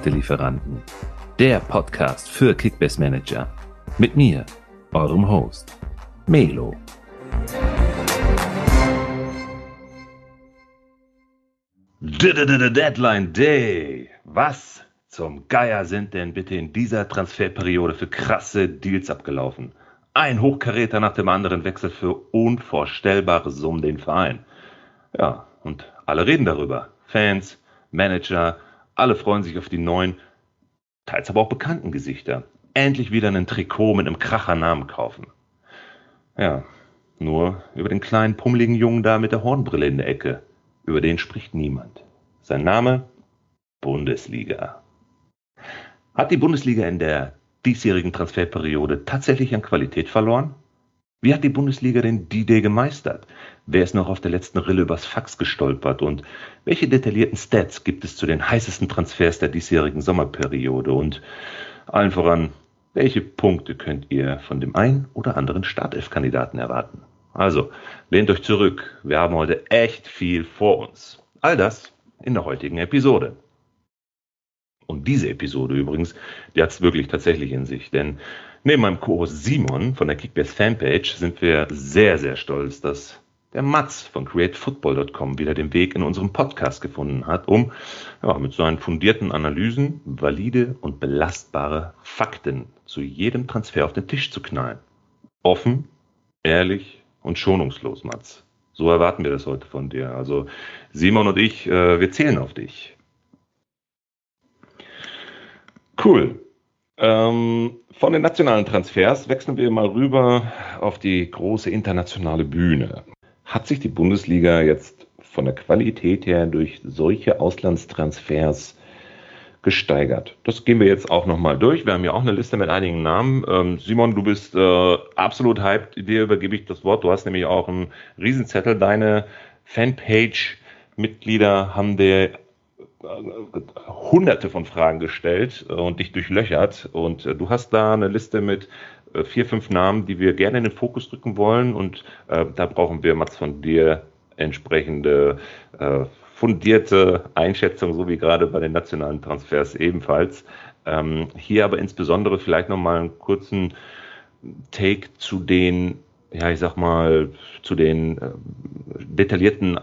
Punktelieferanten. Der Podcast für Kickbase Manager. Mit mir, eurem Host, Melo. Deadline Day. Was zum Geier sind denn bitte in dieser Transferperiode für krasse Deals abgelaufen? Ein Hochkaräter nach dem anderen wechselt für unvorstellbare Summen den Verein. Ja, und alle reden darüber. Fans, Manager, alle freuen sich auf die neuen, teils aber auch bekannten Gesichter. Endlich wieder ein Trikot mit einem Krachernamen kaufen. Ja, nur über den kleinen pummeligen Jungen da mit der Hornbrille in der Ecke. Über den spricht niemand. Sein Name? Bundesliga. Hat die Bundesliga in der diesjährigen Transferperiode tatsächlich an Qualität verloren? Wie hat die Bundesliga denn die Idee gemeistert? Wer ist noch auf der letzten Rille übers Fax gestolpert? Und welche detaillierten Stats gibt es zu den heißesten Transfers der diesjährigen Sommerperiode? Und allen voran, welche Punkte könnt ihr von dem ein oder anderen Startelf-Kandidaten erwarten? Also, lehnt euch zurück. Wir haben heute echt viel vor uns. All das in der heutigen Episode. Und diese Episode übrigens, die hat es wirklich tatsächlich in sich. Denn neben meinem Co-Host Simon von der Kickbase Fanpage sind wir sehr, sehr stolz, dass der Mats von createfootball.com wieder den Weg in unserem Podcast gefunden hat, um ja, mit seinen fundierten Analysen valide und belastbare Fakten zu jedem Transfer auf den Tisch zu knallen. Offen, ehrlich und schonungslos, Mats. So erwarten wir das heute von dir. Also Simon und ich, äh, wir zählen auf dich. Cool. Ähm, von den nationalen Transfers wechseln wir mal rüber auf die große internationale Bühne. Hat sich die Bundesliga jetzt von der Qualität her durch solche Auslandstransfers gesteigert? Das gehen wir jetzt auch nochmal durch. Wir haben ja auch eine Liste mit einigen Namen. Ähm, Simon, du bist äh, absolut hyped. Dir übergebe ich das Wort. Du hast nämlich auch einen Riesenzettel. Deine Fanpage-Mitglieder haben dir hunderte von Fragen gestellt äh, und dich durchlöchert. Und äh, du hast da eine Liste mit äh, vier, fünf Namen, die wir gerne in den Fokus drücken wollen. Und äh, da brauchen wir, Mats, von dir entsprechende äh, fundierte Einschätzung, so wie gerade bei den nationalen Transfers ebenfalls. Ähm, hier aber insbesondere vielleicht nochmal einen kurzen Take zu den, ja, ich sag mal, zu den äh, detaillierten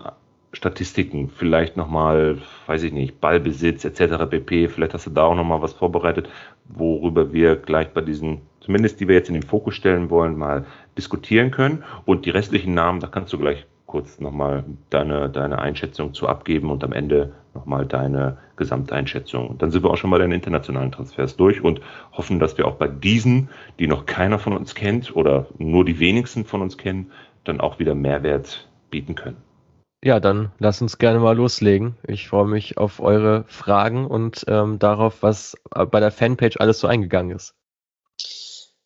Statistiken, vielleicht nochmal, weiß ich nicht, Ballbesitz etc. pp. Vielleicht hast du da auch nochmal was vorbereitet, worüber wir gleich bei diesen, zumindest die wir jetzt in den Fokus stellen wollen, mal diskutieren können. Und die restlichen Namen, da kannst du gleich kurz nochmal deine, deine Einschätzung zu abgeben und am Ende nochmal deine Gesamteinschätzung. Und dann sind wir auch schon bei den internationalen Transfers durch und hoffen, dass wir auch bei diesen, die noch keiner von uns kennt oder nur die wenigsten von uns kennen, dann auch wieder Mehrwert bieten können. Ja, dann lass uns gerne mal loslegen. Ich freue mich auf eure Fragen und ähm, darauf, was bei der Fanpage alles so eingegangen ist.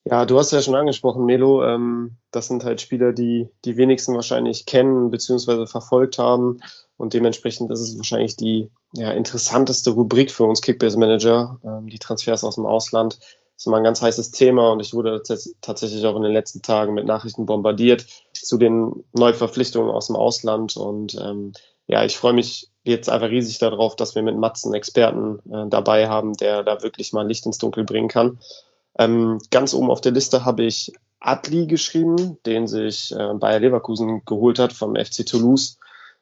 Ja, du hast ja schon angesprochen, Melo. Ähm, das sind halt Spieler, die die wenigsten wahrscheinlich kennen bzw. verfolgt haben. Und dementsprechend ist es wahrscheinlich die ja, interessanteste Rubrik für uns Kickbase Manager, ähm, die Transfers aus dem Ausland. Ist immer ein ganz heißes Thema und ich wurde tatsächlich auch in den letzten Tagen mit Nachrichten bombardiert zu den Neuverpflichtungen aus dem Ausland. Und ähm, ja, ich freue mich jetzt einfach riesig darauf, dass wir mit Mats einen Experten äh, dabei haben, der da wirklich mal Licht ins Dunkel bringen kann. Ähm, ganz oben auf der Liste habe ich Adli geschrieben, den sich äh, Bayer Leverkusen geholt hat vom FC Toulouse.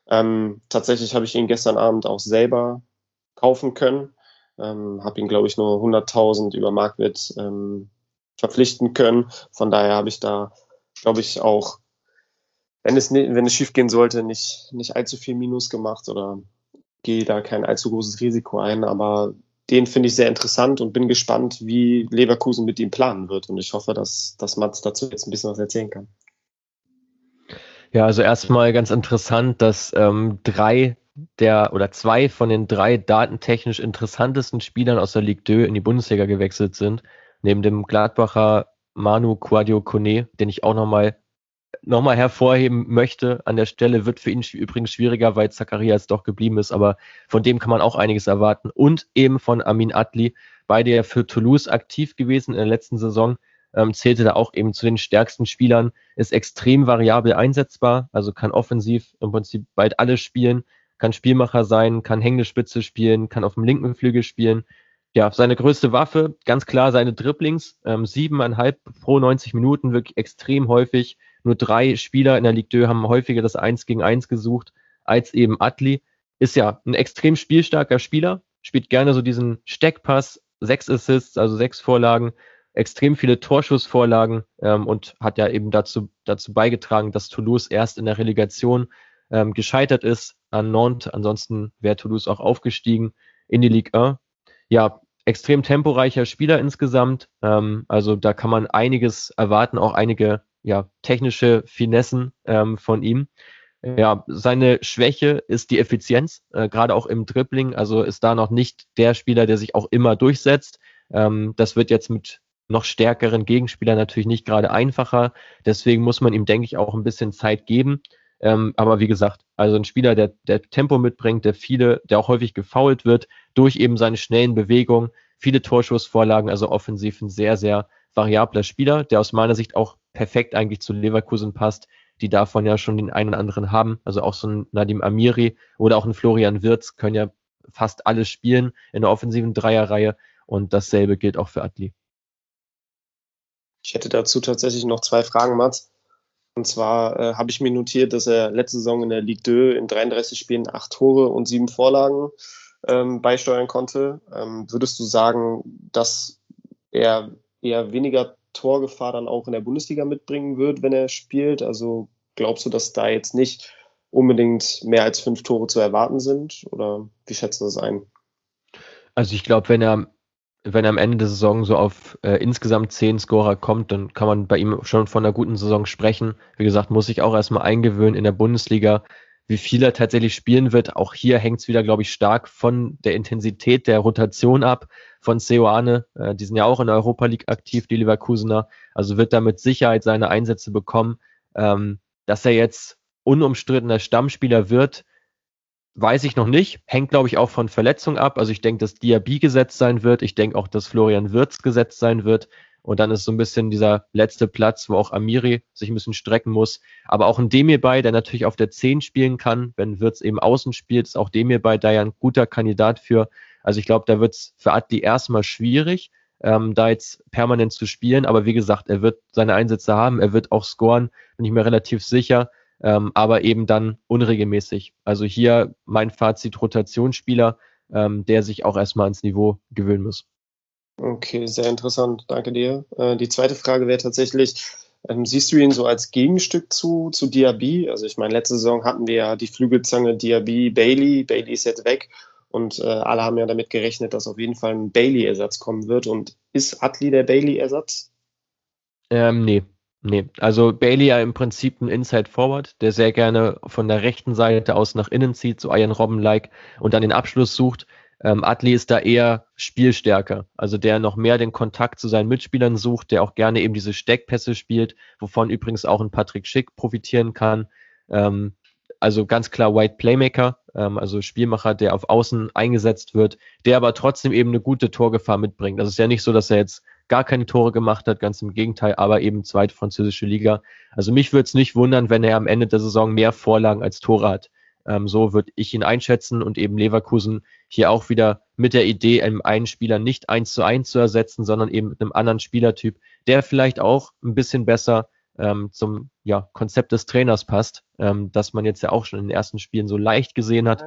Ähm, tatsächlich habe ich ihn gestern Abend auch selber kaufen können. Ähm, habe ihn, glaube ich, nur 100.000 über Marktwert ähm, verpflichten können. Von daher habe ich da, glaube ich, auch, wenn es, wenn es schief gehen sollte, nicht, nicht allzu viel Minus gemacht oder gehe da kein allzu großes Risiko ein. Aber den finde ich sehr interessant und bin gespannt, wie Leverkusen mit ihm planen wird. Und ich hoffe, dass, dass Mats dazu jetzt ein bisschen was erzählen kann. Ja, also erstmal ganz interessant, dass ähm, drei der oder zwei von den drei datentechnisch interessantesten Spielern aus der Ligue 2 in die Bundesliga gewechselt sind. Neben dem Gladbacher Manu Quadio Kone, den ich auch nochmal nochmal hervorheben möchte an der Stelle, wird für ihn übrigens schwieriger, weil Zacharias doch geblieben ist, aber von dem kann man auch einiges erwarten. Und eben von Amin Atli, beide ja für Toulouse aktiv gewesen in der letzten Saison, ähm, zählte da auch eben zu den stärksten Spielern, ist extrem variabel einsetzbar, also kann offensiv im Prinzip bald alles spielen, kann Spielmacher sein, kann hängende Spitze spielen, kann auf dem linken Flügel spielen, ja, seine größte Waffe, ganz klar seine Dribblings, ähm, siebeneinhalb pro 90 Minuten, wirklich extrem häufig. Nur drei Spieler in der Ligue 2 haben häufiger das Eins gegen Eins gesucht als eben Atli. Ist ja ein extrem spielstarker Spieler, spielt gerne so diesen Steckpass, sechs Assists, also sechs Vorlagen, extrem viele Torschussvorlagen ähm, und hat ja eben dazu, dazu beigetragen, dass Toulouse erst in der Relegation ähm, gescheitert ist an Nantes. Ansonsten wäre Toulouse auch aufgestiegen in die Ligue 1. Ja, extrem temporeicher Spieler insgesamt. Ähm, also da kann man einiges erwarten, auch einige ja, technische Finessen ähm, von ihm. Ja, seine Schwäche ist die Effizienz, äh, gerade auch im Dribbling. Also ist da noch nicht der Spieler, der sich auch immer durchsetzt. Ähm, das wird jetzt mit noch stärkeren Gegenspielern natürlich nicht gerade einfacher. Deswegen muss man ihm, denke ich, auch ein bisschen Zeit geben. Ähm, aber wie gesagt, also ein Spieler, der, der Tempo mitbringt, der viele, der auch häufig gefoult wird, durch eben seine schnellen Bewegungen, viele Torschussvorlagen, also offensiv ein sehr, sehr variabler Spieler, der aus meiner Sicht auch perfekt eigentlich zu Leverkusen passt, die davon ja schon den einen oder anderen haben. Also auch so ein Nadim Amiri oder auch ein Florian Wirz können ja fast alles spielen in der offensiven Dreierreihe und dasselbe gilt auch für Atli. Ich hätte dazu tatsächlich noch zwei Fragen, Mats. Und zwar äh, habe ich mir notiert, dass er letzte Saison in der Ligue 2 in 33 Spielen acht Tore und sieben Vorlagen ähm, beisteuern konnte. Ähm, würdest du sagen, dass er eher weniger Torgefahr dann auch in der Bundesliga mitbringen wird, wenn er spielt? Also glaubst du, dass da jetzt nicht unbedingt mehr als fünf Tore zu erwarten sind? Oder wie schätzt du das ein? Also ich glaube, wenn er wenn er am Ende der Saison so auf äh, insgesamt zehn Scorer kommt, dann kann man bei ihm schon von einer guten Saison sprechen. Wie gesagt, muss ich auch erstmal eingewöhnen in der Bundesliga, wie viel er tatsächlich spielen wird. Auch hier hängt es wieder, glaube ich, stark von der Intensität der Rotation ab von Seoane. Äh, die sind ja auch in der Europa League aktiv, die Leverkusener. Also wird er mit Sicherheit seine Einsätze bekommen. Ähm, dass er jetzt unumstrittener Stammspieler wird, Weiß ich noch nicht. Hängt, glaube ich, auch von Verletzung ab. Also ich denke, dass Diaby gesetzt sein wird. Ich denke auch, dass Florian Wirz gesetzt sein wird. Und dann ist so ein bisschen dieser letzte Platz, wo auch Amiri sich ein bisschen strecken muss. Aber auch ein Demirbay, der natürlich auf der 10 spielen kann. Wenn Wirtz eben außen spielt, ist auch Demirbay da ja ein guter Kandidat für. Also ich glaube, da wird es für Adli erstmal schwierig, ähm, da jetzt permanent zu spielen. Aber wie gesagt, er wird seine Einsätze haben. Er wird auch scoren, bin ich mir relativ sicher ähm, aber eben dann unregelmäßig. Also hier mein Fazit Rotationsspieler, ähm, der sich auch erstmal ans Niveau gewöhnen muss. Okay, sehr interessant. Danke dir. Äh, die zweite Frage wäre tatsächlich, ähm, siehst du ihn so als Gegenstück zu, zu Diaby? Also ich meine, letzte Saison hatten wir ja die Flügelzange Diaby, Bailey. Bailey ist jetzt weg und äh, alle haben ja damit gerechnet, dass auf jeden Fall ein Bailey-Ersatz kommen wird. Und ist Atli der Bailey-Ersatz? Ähm, nee, Nee, also Bailey ja im Prinzip ein Inside Forward, der sehr gerne von der rechten Seite aus nach innen zieht, so Ian Robben-like und dann den Abschluss sucht. Ähm, Adli ist da eher spielstärker, also der noch mehr den Kontakt zu seinen Mitspielern sucht, der auch gerne eben diese Steckpässe spielt, wovon übrigens auch ein Patrick Schick profitieren kann. Ähm, also ganz klar White Playmaker, ähm, also Spielmacher, der auf Außen eingesetzt wird, der aber trotzdem eben eine gute Torgefahr mitbringt. Also es ist ja nicht so, dass er jetzt gar keine Tore gemacht hat, ganz im Gegenteil, aber eben zweite französische Liga. Also mich würde es nicht wundern, wenn er am Ende der Saison mehr Vorlagen als Tore hat. Ähm, so würde ich ihn einschätzen und eben Leverkusen hier auch wieder mit der Idee, einem einen Spieler nicht eins zu eins zu ersetzen, sondern eben mit einem anderen Spielertyp, der vielleicht auch ein bisschen besser ähm, zum ja, Konzept des Trainers passt, ähm, das man jetzt ja auch schon in den ersten Spielen so leicht gesehen hat,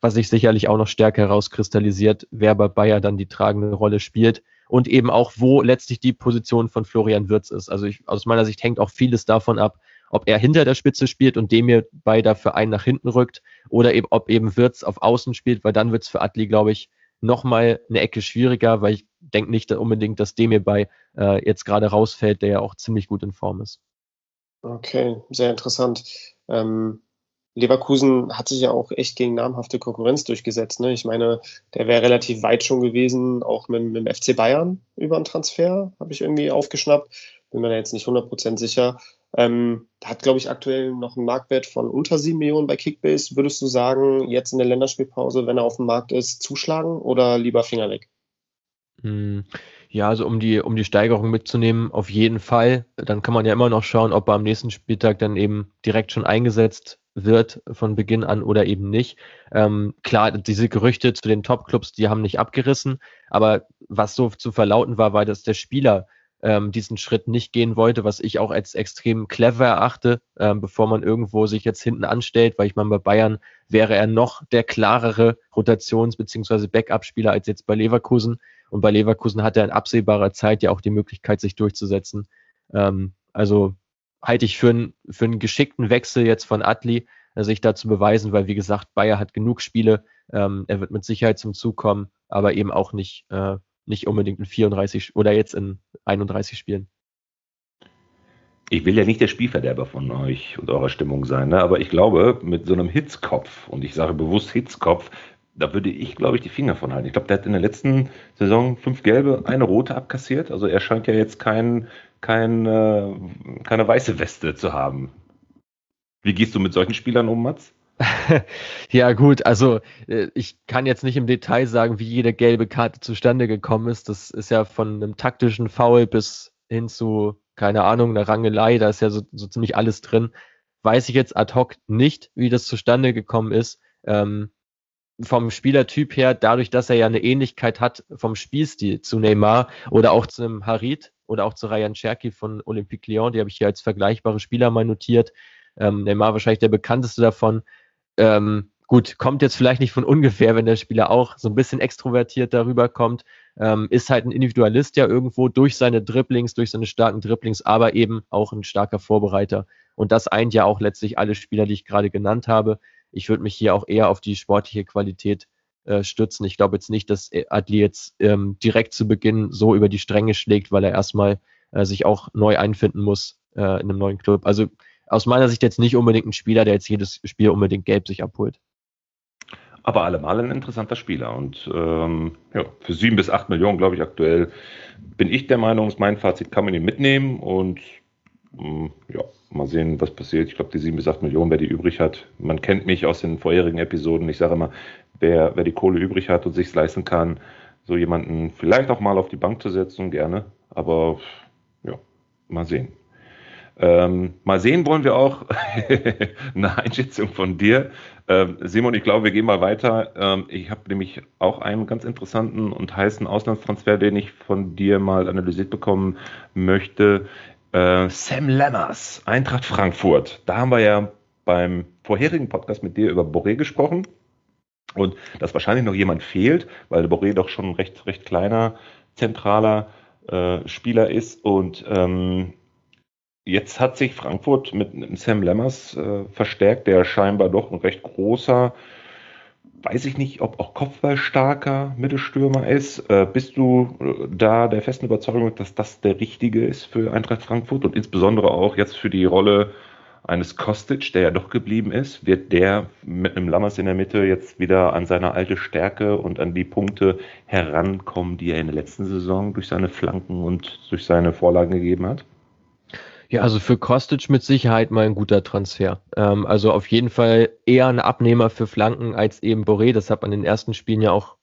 was sich sicherlich auch noch stärker herauskristallisiert, wer bei Bayer dann die tragende Rolle spielt und eben auch, wo letztlich die Position von Florian Wirz ist. Also ich, aus meiner Sicht hängt auch vieles davon ab, ob er hinter der Spitze spielt und dem hier bei dafür einen nach hinten rückt oder eben, ob eben Wirz auf Außen spielt, weil dann wird es für Atli, glaube ich, nochmal eine Ecke schwieriger, weil ich denke nicht unbedingt, dass dem hierbei äh, jetzt gerade rausfällt, der ja auch ziemlich gut in Form ist. Okay, sehr interessant. Ähm, Leverkusen hat sich ja auch echt gegen namhafte Konkurrenz durchgesetzt. Ne? Ich meine, der wäre relativ weit schon gewesen, auch mit, mit dem FC Bayern über einen Transfer, habe ich irgendwie aufgeschnappt. Bin mir da jetzt nicht 100% sicher. Ähm, hat, glaube ich, aktuell noch einen Marktwert von unter 7 Millionen bei Kickbase. Würdest du sagen, jetzt in der Länderspielpause, wenn er auf dem Markt ist, zuschlagen oder lieber Finger weg? Hm, ja, also um die, um die Steigerung mitzunehmen, auf jeden Fall. Dann kann man ja immer noch schauen, ob er am nächsten Spieltag dann eben direkt schon eingesetzt wird von Beginn an oder eben nicht. Ähm, klar, diese Gerüchte zu den Top-Clubs, die haben nicht abgerissen, aber was so zu verlauten war, war, dass der Spieler ähm, diesen Schritt nicht gehen wollte, was ich auch als extrem clever erachte, ähm, bevor man irgendwo sich jetzt hinten anstellt, weil ich meine, bei Bayern wäre er noch der klarere Rotations- bzw. Backup-Spieler als jetzt bei Leverkusen. Und bei Leverkusen hat er in absehbarer Zeit ja auch die Möglichkeit, sich durchzusetzen. Ähm, also halte ich für, ein, für einen geschickten Wechsel jetzt von Atli, äh, sich da zu beweisen, weil wie gesagt, Bayer hat genug Spiele. Ähm, er wird mit Sicherheit zum Zug kommen, aber eben auch nicht äh, nicht unbedingt in 34 oder jetzt in 31 Spielen. Ich will ja nicht der Spielverderber von euch und eurer Stimmung sein, ne? aber ich glaube, mit so einem Hitzkopf, und ich sage bewusst Hitzkopf, da würde ich, glaube ich, die Finger von halten. Ich glaube, der hat in der letzten Saison fünf gelbe, eine rote abkassiert. Also er scheint ja jetzt kein, kein, äh, keine weiße Weste zu haben. Wie gehst du mit solchen Spielern um, Mats? ja, gut, also äh, ich kann jetzt nicht im Detail sagen, wie jede gelbe Karte zustande gekommen ist. Das ist ja von einem taktischen Foul bis hin zu, keine Ahnung, einer Rangelei, da ist ja so, so ziemlich alles drin. Weiß ich jetzt ad hoc nicht, wie das zustande gekommen ist. Ähm, vom Spielertyp her, dadurch, dass er ja eine Ähnlichkeit hat vom Spielstil zu Neymar oder auch zu einem Harit oder auch zu Ryan Cherky von Olympique Lyon, die habe ich hier als vergleichbare Spieler mal notiert. Ähm, Neymar wahrscheinlich der bekannteste davon. Ähm, gut, kommt jetzt vielleicht nicht von ungefähr, wenn der Spieler auch so ein bisschen extrovertiert darüber kommt. Ähm, ist halt ein Individualist ja irgendwo durch seine Dribblings, durch seine starken Dribblings, aber eben auch ein starker Vorbereiter. Und das eint ja auch letztlich alle Spieler, die ich gerade genannt habe. Ich würde mich hier auch eher auf die sportliche Qualität äh, stützen. Ich glaube jetzt nicht, dass Adli jetzt ähm, direkt zu Beginn so über die Stränge schlägt, weil er erstmal äh, sich auch neu einfinden muss äh, in einem neuen Club. Also aus meiner Sicht jetzt nicht unbedingt ein Spieler, der jetzt jedes Spiel unbedingt gelb sich abholt. Aber allemal ein interessanter Spieler. Und ähm, ja, für sieben bis acht Millionen, glaube ich, aktuell bin ich der Meinung, ist mein Fazit, kann man ihn mitnehmen und ja, mal sehen, was passiert. Ich glaube, die sieben bis acht Millionen, wer die übrig hat. Man kennt mich aus den vorherigen Episoden. Ich sage immer, wer, wer die Kohle übrig hat und sich leisten kann, so jemanden vielleicht auch mal auf die Bank zu setzen, gerne. Aber ja, mal sehen. Ähm, mal sehen wollen wir auch eine Einschätzung von dir. Ähm, Simon, ich glaube, wir gehen mal weiter. Ähm, ich habe nämlich auch einen ganz interessanten und heißen Auslandstransfer, den ich von dir mal analysiert bekommen möchte. Äh, Sam Lammers, Eintracht Frankfurt. Da haben wir ja beim vorherigen Podcast mit dir über Boré gesprochen. Und dass wahrscheinlich noch jemand fehlt, weil Boré doch schon ein recht, recht kleiner, zentraler äh, Spieler ist. Und ähm, Jetzt hat sich Frankfurt mit Sam Lemmers äh, verstärkt, der scheinbar doch ein recht großer, weiß ich nicht, ob auch kopfballstarker Mittelstürmer ist. Äh, bist du äh, da der festen Überzeugung, dass das der richtige ist für Eintracht Frankfurt und insbesondere auch jetzt für die Rolle eines Kostic, der ja doch geblieben ist, wird der mit einem Lammers in der Mitte jetzt wieder an seine alte Stärke und an die Punkte herankommen, die er in der letzten Saison durch seine Flanken und durch seine Vorlagen gegeben hat? Ja, also für Kostic mit Sicherheit mal ein guter Transfer. Ähm, also auf jeden Fall eher ein Abnehmer für Flanken als eben Boré. Das hat man in den ersten Spielen ja auch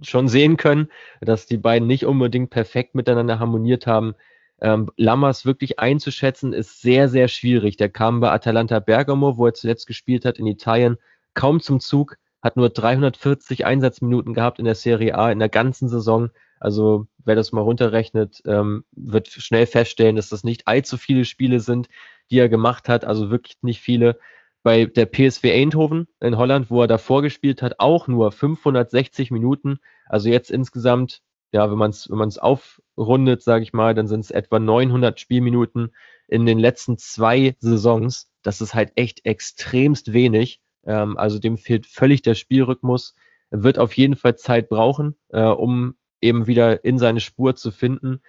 schon sehen können, dass die beiden nicht unbedingt perfekt miteinander harmoniert haben. Ähm, Lammers wirklich einzuschätzen ist sehr, sehr schwierig. Der kam bei Atalanta Bergamo, wo er zuletzt gespielt hat in Italien, kaum zum Zug, hat nur 340 Einsatzminuten gehabt in der Serie A in der ganzen Saison. Also wer das mal runterrechnet, ähm, wird schnell feststellen, dass das nicht allzu viele Spiele sind, die er gemacht hat. Also wirklich nicht viele. Bei der PSV Eindhoven in Holland, wo er davor gespielt hat, auch nur 560 Minuten. Also jetzt insgesamt, ja, wenn man es wenn aufrundet, sage ich mal, dann sind es etwa 900 Spielminuten in den letzten zwei Saisons. Das ist halt echt extremst wenig. Ähm, also dem fehlt völlig der Spielrhythmus. Er wird auf jeden Fall Zeit brauchen, äh, um eben wieder in seine Spur zu finden.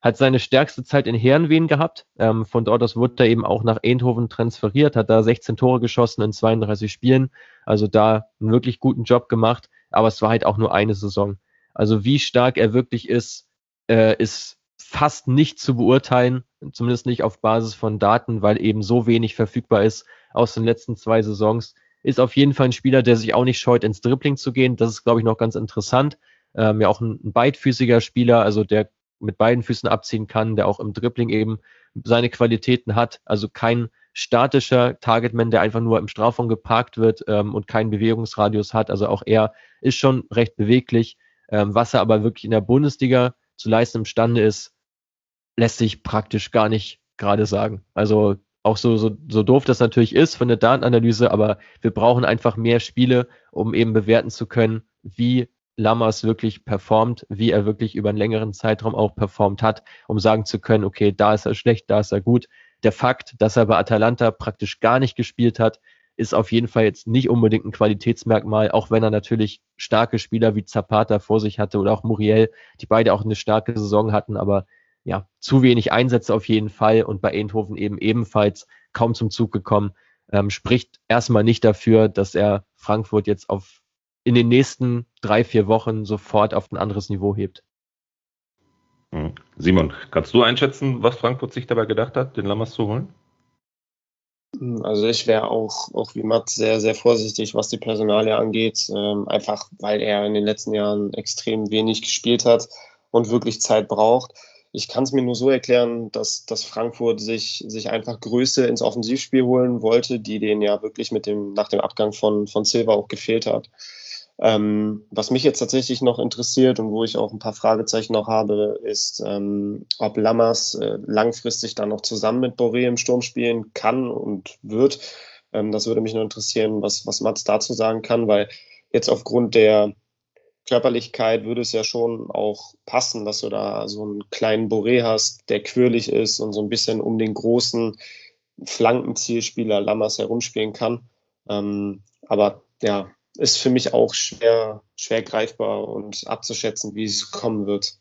Hat seine stärkste Zeit in Herrenwehen gehabt. Ähm, von dort aus wurde er eben auch nach Eindhoven transferiert, hat da 16 Tore geschossen in 32 Spielen. Also da einen wirklich guten Job gemacht. Aber es war halt auch nur eine Saison. Also wie stark er wirklich ist, äh, ist fast nicht zu beurteilen, zumindest nicht auf Basis von Daten, weil eben so wenig verfügbar ist aus den letzten zwei Saisons. Ist auf jeden Fall ein Spieler, der sich auch nicht scheut, ins Dribbling zu gehen. Das ist, glaube ich, noch ganz interessant ähm, ja auch ein, ein beidfüßiger Spieler, also der mit beiden Füßen abziehen kann, der auch im Dribbling eben seine Qualitäten hat. Also kein statischer Targetman, der einfach nur im Strafraum geparkt wird ähm, und keinen Bewegungsradius hat. Also auch er ist schon recht beweglich. Ähm, was er aber wirklich in der Bundesliga zu leisten imstande ist, lässt sich praktisch gar nicht gerade sagen. Also auch so, so, so doof das natürlich ist von der Datenanalyse, aber wir brauchen einfach mehr Spiele, um eben bewerten zu können, wie Lammers wirklich performt, wie er wirklich über einen längeren Zeitraum auch performt hat, um sagen zu können, okay, da ist er schlecht, da ist er gut. Der Fakt, dass er bei Atalanta praktisch gar nicht gespielt hat, ist auf jeden Fall jetzt nicht unbedingt ein Qualitätsmerkmal, auch wenn er natürlich starke Spieler wie Zapata vor sich hatte oder auch Muriel, die beide auch eine starke Saison hatten, aber ja, zu wenig Einsätze auf jeden Fall und bei Eindhoven eben ebenfalls kaum zum Zug gekommen, ähm, spricht erstmal nicht dafür, dass er Frankfurt jetzt auf in den nächsten drei, vier Wochen sofort auf ein anderes Niveau hebt. Hm. Simon, kannst du einschätzen, was Frankfurt sich dabei gedacht hat, den Lammers zu holen? Also ich wäre auch, auch wie Matt sehr, sehr vorsichtig, was die Personalie angeht, ähm, einfach weil er in den letzten Jahren extrem wenig gespielt hat und wirklich Zeit braucht. Ich kann es mir nur so erklären, dass, dass Frankfurt sich, sich einfach Größe ins Offensivspiel holen wollte, die denen ja wirklich mit dem, nach dem Abgang von, von Silva auch gefehlt hat. Ähm, was mich jetzt tatsächlich noch interessiert und wo ich auch ein paar Fragezeichen noch habe, ist, ähm, ob Lammers äh, langfristig dann noch zusammen mit Boré im Sturm spielen kann und wird. Ähm, das würde mich nur interessieren, was, was Mats dazu sagen kann, weil jetzt aufgrund der Körperlichkeit würde es ja schon auch passen, dass du da so einen kleinen Boré hast, der quirlig ist und so ein bisschen um den großen Flankenzielspieler Lammers herumspielen kann. Ähm, aber ja, ist für mich auch schwer, schwer greifbar und abzuschätzen, wie es kommen wird.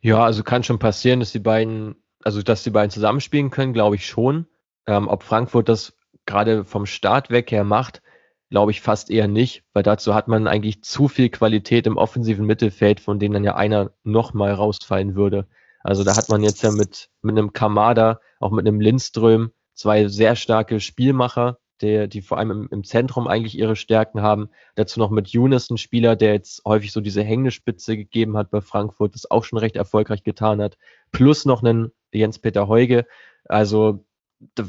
Ja, also kann schon passieren, dass die beiden, also dass die beiden zusammenspielen können, glaube ich schon. Ähm, ob Frankfurt das gerade vom Start weg her macht, glaube ich fast eher nicht, weil dazu hat man eigentlich zu viel Qualität im offensiven Mittelfeld, von denen dann ja einer nochmal rausfallen würde. Also da hat man jetzt ja mit, mit einem Kamada, auch mit einem Lindström, zwei sehr starke Spielmacher, der, die vor allem im, im, Zentrum eigentlich ihre Stärken haben. Dazu noch mit Younes ein Spieler, der jetzt häufig so diese Hängespitze gegeben hat bei Frankfurt, das auch schon recht erfolgreich getan hat. Plus noch einen Jens-Peter Heuge. Also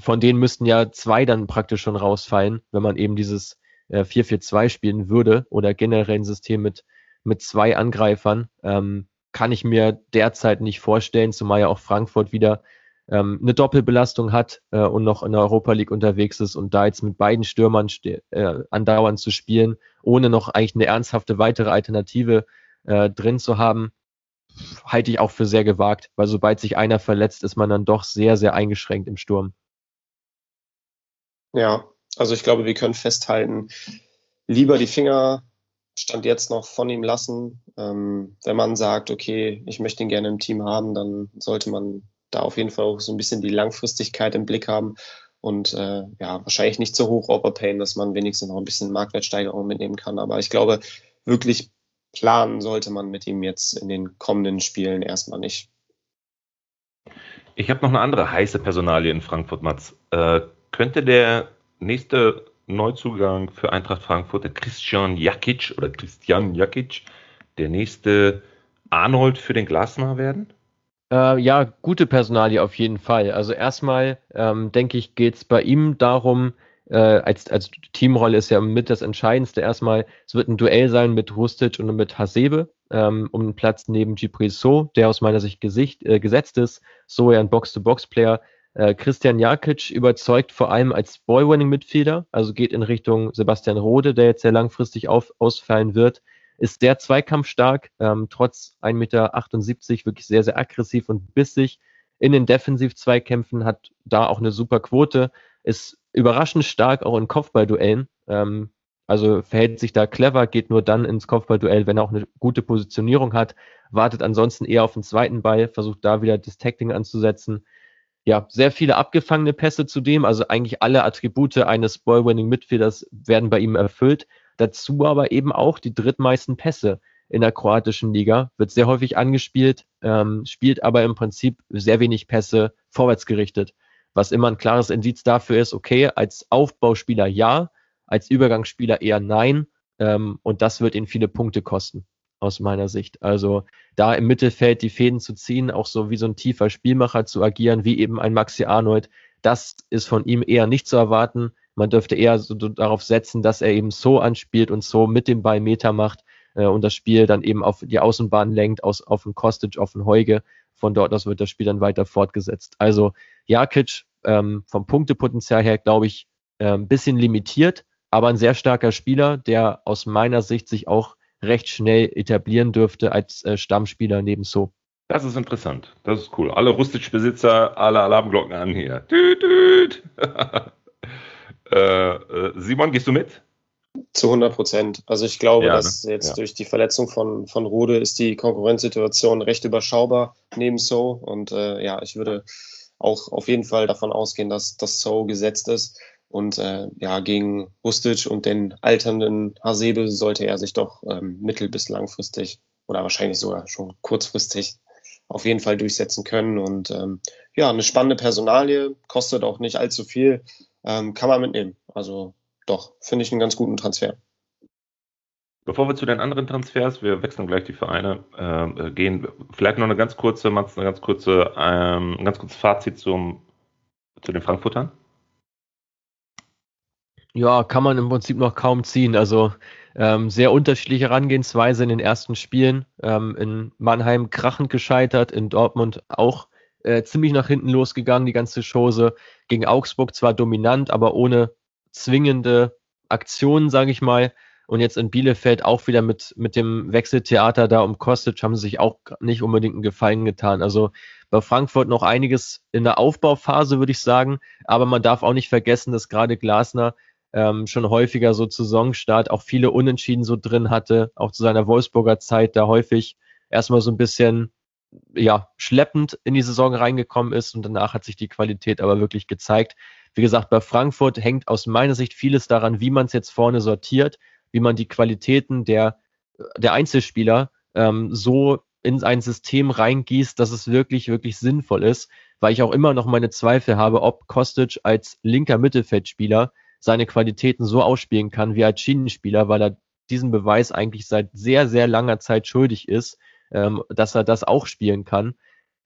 von denen müssten ja zwei dann praktisch schon rausfallen, wenn man eben dieses äh, 4-4-2 spielen würde oder generell ein System mit, mit zwei Angreifern. Ähm, kann ich mir derzeit nicht vorstellen, zumal ja auch Frankfurt wieder ähm, eine Doppelbelastung hat äh, und noch in der Europa League unterwegs ist und da jetzt mit beiden Stürmern äh, andauernd zu spielen, ohne noch eigentlich eine ernsthafte weitere Alternative äh, drin zu haben, halte ich auch für sehr gewagt, weil sobald sich einer verletzt, ist man dann doch sehr, sehr eingeschränkt im Sturm. Ja, also ich glaube, wir können festhalten, lieber die Finger Stand jetzt noch von ihm lassen. Ähm, wenn man sagt, okay, ich möchte ihn gerne im Team haben, dann sollte man da auf jeden Fall auch so ein bisschen die Langfristigkeit im Blick haben und äh, ja, wahrscheinlich nicht so hoch overpayen, dass man wenigstens noch ein bisschen Marktwertsteigerung mitnehmen kann. Aber ich glaube, wirklich planen sollte man mit ihm jetzt in den kommenden Spielen erstmal nicht. Ich habe noch eine andere heiße Personalie in Frankfurt, Mats. Äh, könnte der nächste Neuzugang für Eintracht Frankfurt, der Christian Jakic oder Christian Jakic, der nächste Arnold für den Glasner werden? Äh, ja, gute Personalie auf jeden Fall. Also erstmal ähm, denke ich, geht es bei ihm darum, äh, als, als Teamrolle ist ja mit das Entscheidendste erstmal, es wird ein Duell sein mit Rustic und mit Hasebe ähm, um einen Platz neben Gipri So, der aus meiner Sicht Gesicht, äh, gesetzt ist. So ja ein Box-to-Box-Player. Äh, Christian Jakic überzeugt vor allem als Ball-Winning-Midfielder, also geht in Richtung Sebastian Rode, der jetzt sehr langfristig auf, ausfallen wird ist sehr zweikampfstark, ähm, trotz 1,78 Meter wirklich sehr, sehr aggressiv und bissig. In den Defensiv-Zweikämpfen hat da auch eine super Quote, ist überraschend stark auch in Kopfballduellen. Ähm, also verhält sich da clever, geht nur dann ins Kopfballduell, wenn er auch eine gute Positionierung hat, wartet ansonsten eher auf den zweiten Ball, versucht da wieder das Tackling anzusetzen. Ja, sehr viele abgefangene Pässe zudem, also eigentlich alle Attribute eines Ball-Winning-Midfielders werden bei ihm erfüllt. Dazu aber eben auch die drittmeisten Pässe in der kroatischen Liga, wird sehr häufig angespielt, ähm, spielt aber im Prinzip sehr wenig Pässe vorwärts gerichtet, was immer ein klares Indiz dafür ist, okay, als Aufbauspieler ja, als Übergangsspieler eher nein, ähm, und das wird ihn viele Punkte kosten, aus meiner Sicht. Also da im Mittelfeld die Fäden zu ziehen, auch so wie so ein tiefer Spielmacher zu agieren, wie eben ein Maxi Arnold, Das ist von ihm eher nicht zu erwarten. Man dürfte eher so darauf setzen, dass er eben so anspielt und so mit dem Ball Meter macht äh, und das Spiel dann eben auf die Außenbahn lenkt, aus, auf den Kostic, auf den Heuge. Von dort aus wird das Spiel dann weiter fortgesetzt. Also Jakic ähm, vom Punktepotenzial her, glaube ich, äh, ein bisschen limitiert, aber ein sehr starker Spieler, der aus meiner Sicht sich auch recht schnell etablieren dürfte als äh, Stammspieler neben So. Das ist interessant. Das ist cool. Alle Rustic-Besitzer, alle Alarmglocken an hier. Tüt, tüt. äh, äh, Simon, gehst du mit? Zu 100 Prozent. Also ich glaube, ja, dass ne? jetzt ja. durch die Verletzung von, von Rode ist die Konkurrenzsituation recht überschaubar neben So. Und äh, ja, ich würde auch auf jeden Fall davon ausgehen, dass das So gesetzt ist. Und äh, ja, gegen Rustic und den alternden Hasebe sollte er sich doch ähm, mittel- bis langfristig oder wahrscheinlich sogar schon kurzfristig auf jeden Fall durchsetzen können. Und ähm, ja, eine spannende Personalie, kostet auch nicht allzu viel, ähm, kann man mitnehmen. Also doch, finde ich einen ganz guten Transfer. Bevor wir zu den anderen Transfers, wir wechseln gleich die Vereine, äh, gehen, vielleicht noch eine ganz kurze, eine ganz kurze, ähm, ein ganz kurzes Fazit zum, zu den Frankfurtern. Ja, kann man im Prinzip noch kaum ziehen. Also ähm, sehr unterschiedliche Herangehensweise in den ersten Spielen. Ähm, in Mannheim krachend gescheitert, in Dortmund auch äh, ziemlich nach hinten losgegangen, die ganze Chose. Gegen Augsburg zwar dominant, aber ohne zwingende Aktionen, sage ich mal. Und jetzt in Bielefeld auch wieder mit, mit dem Wechseltheater da um Kostic haben sie sich auch nicht unbedingt einen Gefallen getan. Also bei Frankfurt noch einiges in der Aufbauphase, würde ich sagen. Aber man darf auch nicht vergessen, dass gerade Glasner ähm, schon häufiger so zu Saisonstart auch viele Unentschieden so drin hatte, auch zu seiner Wolfsburger Zeit da häufig erstmal so ein bisschen ja, schleppend in die Saison reingekommen ist und danach hat sich die Qualität aber wirklich gezeigt. Wie gesagt, bei Frankfurt hängt aus meiner Sicht vieles daran, wie man es jetzt vorne sortiert, wie man die Qualitäten der, der Einzelspieler ähm, so in ein System reingießt, dass es wirklich, wirklich sinnvoll ist, weil ich auch immer noch meine Zweifel habe, ob Kostic als linker Mittelfeldspieler seine Qualitäten so ausspielen kann wie als Schienenspieler, weil er diesen Beweis eigentlich seit sehr, sehr langer Zeit schuldig ist, ähm, dass er das auch spielen kann.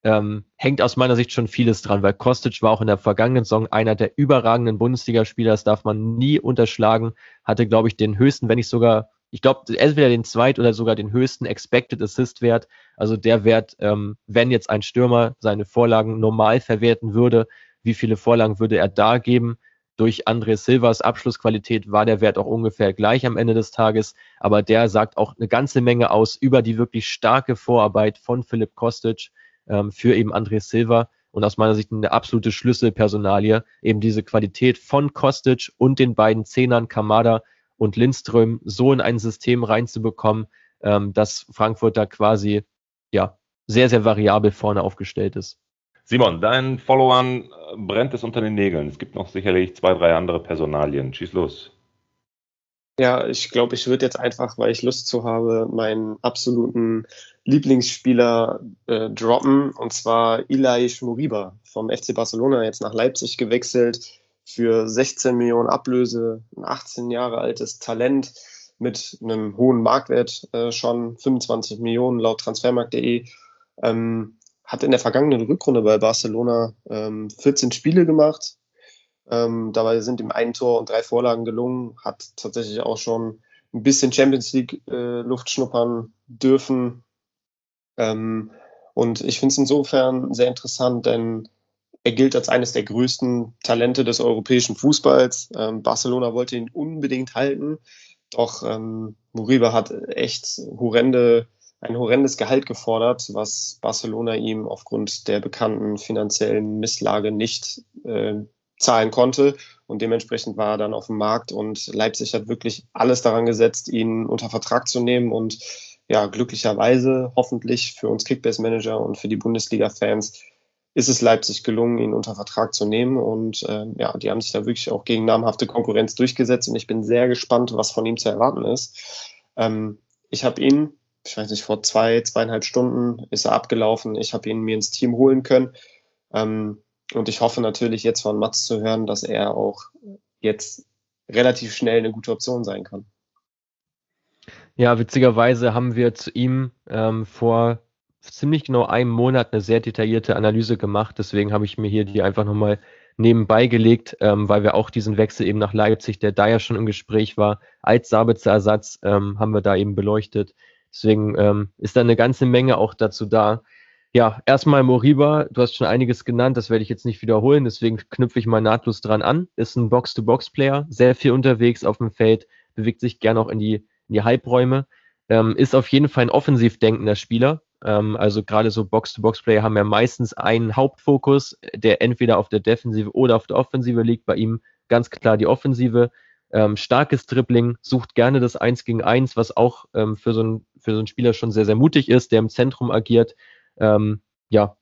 Ähm, hängt aus meiner Sicht schon vieles dran, weil Kostic war auch in der vergangenen Saison einer der überragenden Bundesligaspieler, das darf man nie unterschlagen, hatte, glaube ich, den höchsten, wenn nicht sogar, ich glaube, entweder den zweit- oder sogar den höchsten Expected Assist-Wert. Also der Wert, ähm, wenn jetzt ein Stürmer seine Vorlagen normal verwerten würde, wie viele Vorlagen würde er da geben? Durch André Silvas Abschlussqualität war der Wert auch ungefähr gleich am Ende des Tages, aber der sagt auch eine ganze Menge aus über die wirklich starke Vorarbeit von Philipp Kostic ähm, für eben André Silva. Und aus meiner Sicht eine absolute Schlüsselpersonalie, eben diese Qualität von Kostic und den beiden Zehnern Kamada und Lindström so in ein System reinzubekommen, ähm, dass Frankfurt da quasi ja sehr, sehr variabel vorne aufgestellt ist. Simon, deinen Followern äh, brennt es unter den Nägeln. Es gibt noch sicherlich zwei, drei andere Personalien. Schieß los. Ja, ich glaube, ich würde jetzt einfach, weil ich Lust zu habe, meinen absoluten Lieblingsspieler äh, droppen, und zwar Ilai Moriba vom FC Barcelona, jetzt nach Leipzig gewechselt für 16 Millionen Ablöse, ein 18 Jahre altes Talent mit einem hohen Marktwert äh, schon, 25 Millionen laut transfermarkt.de. Ähm, hat in der vergangenen Rückrunde bei Barcelona ähm, 14 Spiele gemacht. Ähm, dabei sind ihm ein Tor und drei Vorlagen gelungen, hat tatsächlich auch schon ein bisschen Champions League äh, Luft schnuppern dürfen. Ähm, und ich finde es insofern sehr interessant, denn er gilt als eines der größten Talente des europäischen Fußballs. Ähm, Barcelona wollte ihn unbedingt halten, doch ähm, Muriba hat echt horrende ein horrendes Gehalt gefordert, was Barcelona ihm aufgrund der bekannten finanziellen Misslage nicht äh, zahlen konnte. Und dementsprechend war er dann auf dem Markt und Leipzig hat wirklich alles daran gesetzt, ihn unter Vertrag zu nehmen. Und ja, glücklicherweise, hoffentlich für uns Kickbase-Manager und für die Bundesliga-Fans, ist es Leipzig gelungen, ihn unter Vertrag zu nehmen. Und äh, ja, die haben sich da wirklich auch gegen namhafte Konkurrenz durchgesetzt. Und ich bin sehr gespannt, was von ihm zu erwarten ist. Ähm, ich habe ihn ich weiß nicht, vor zwei, zweieinhalb Stunden ist er abgelaufen. Ich habe ihn mir ins Team holen können. Ähm, und ich hoffe natürlich jetzt von Mats zu hören, dass er auch jetzt relativ schnell eine gute Option sein kann. Ja, witzigerweise haben wir zu ihm ähm, vor ziemlich genau einem Monat eine sehr detaillierte Analyse gemacht. Deswegen habe ich mir hier die einfach nochmal nebenbei gelegt, ähm, weil wir auch diesen Wechsel eben nach Leipzig, der da ja schon im Gespräch war, als Sabitzer Ersatz, ähm, haben wir da eben beleuchtet. Deswegen ähm, ist da eine ganze Menge auch dazu da. Ja, erstmal Moriba, du hast schon einiges genannt, das werde ich jetzt nicht wiederholen, deswegen knüpfe ich mal nahtlos dran an. Ist ein Box-to-Box-Player, sehr viel unterwegs auf dem Feld, bewegt sich gerne auch in die, in die Halbräume, ähm, ist auf jeden Fall ein offensiv denkender Spieler. Ähm, also gerade so Box-to-Box-Player haben ja meistens einen Hauptfokus, der entweder auf der Defensive oder auf der Offensive liegt. Bei ihm ganz klar die Offensive. Ähm, starkes Dribbling, sucht gerne das Eins gegen Eins, was auch ähm, für, so ein, für so einen Spieler schon sehr, sehr mutig ist, der im Zentrum agiert. Ähm, ja,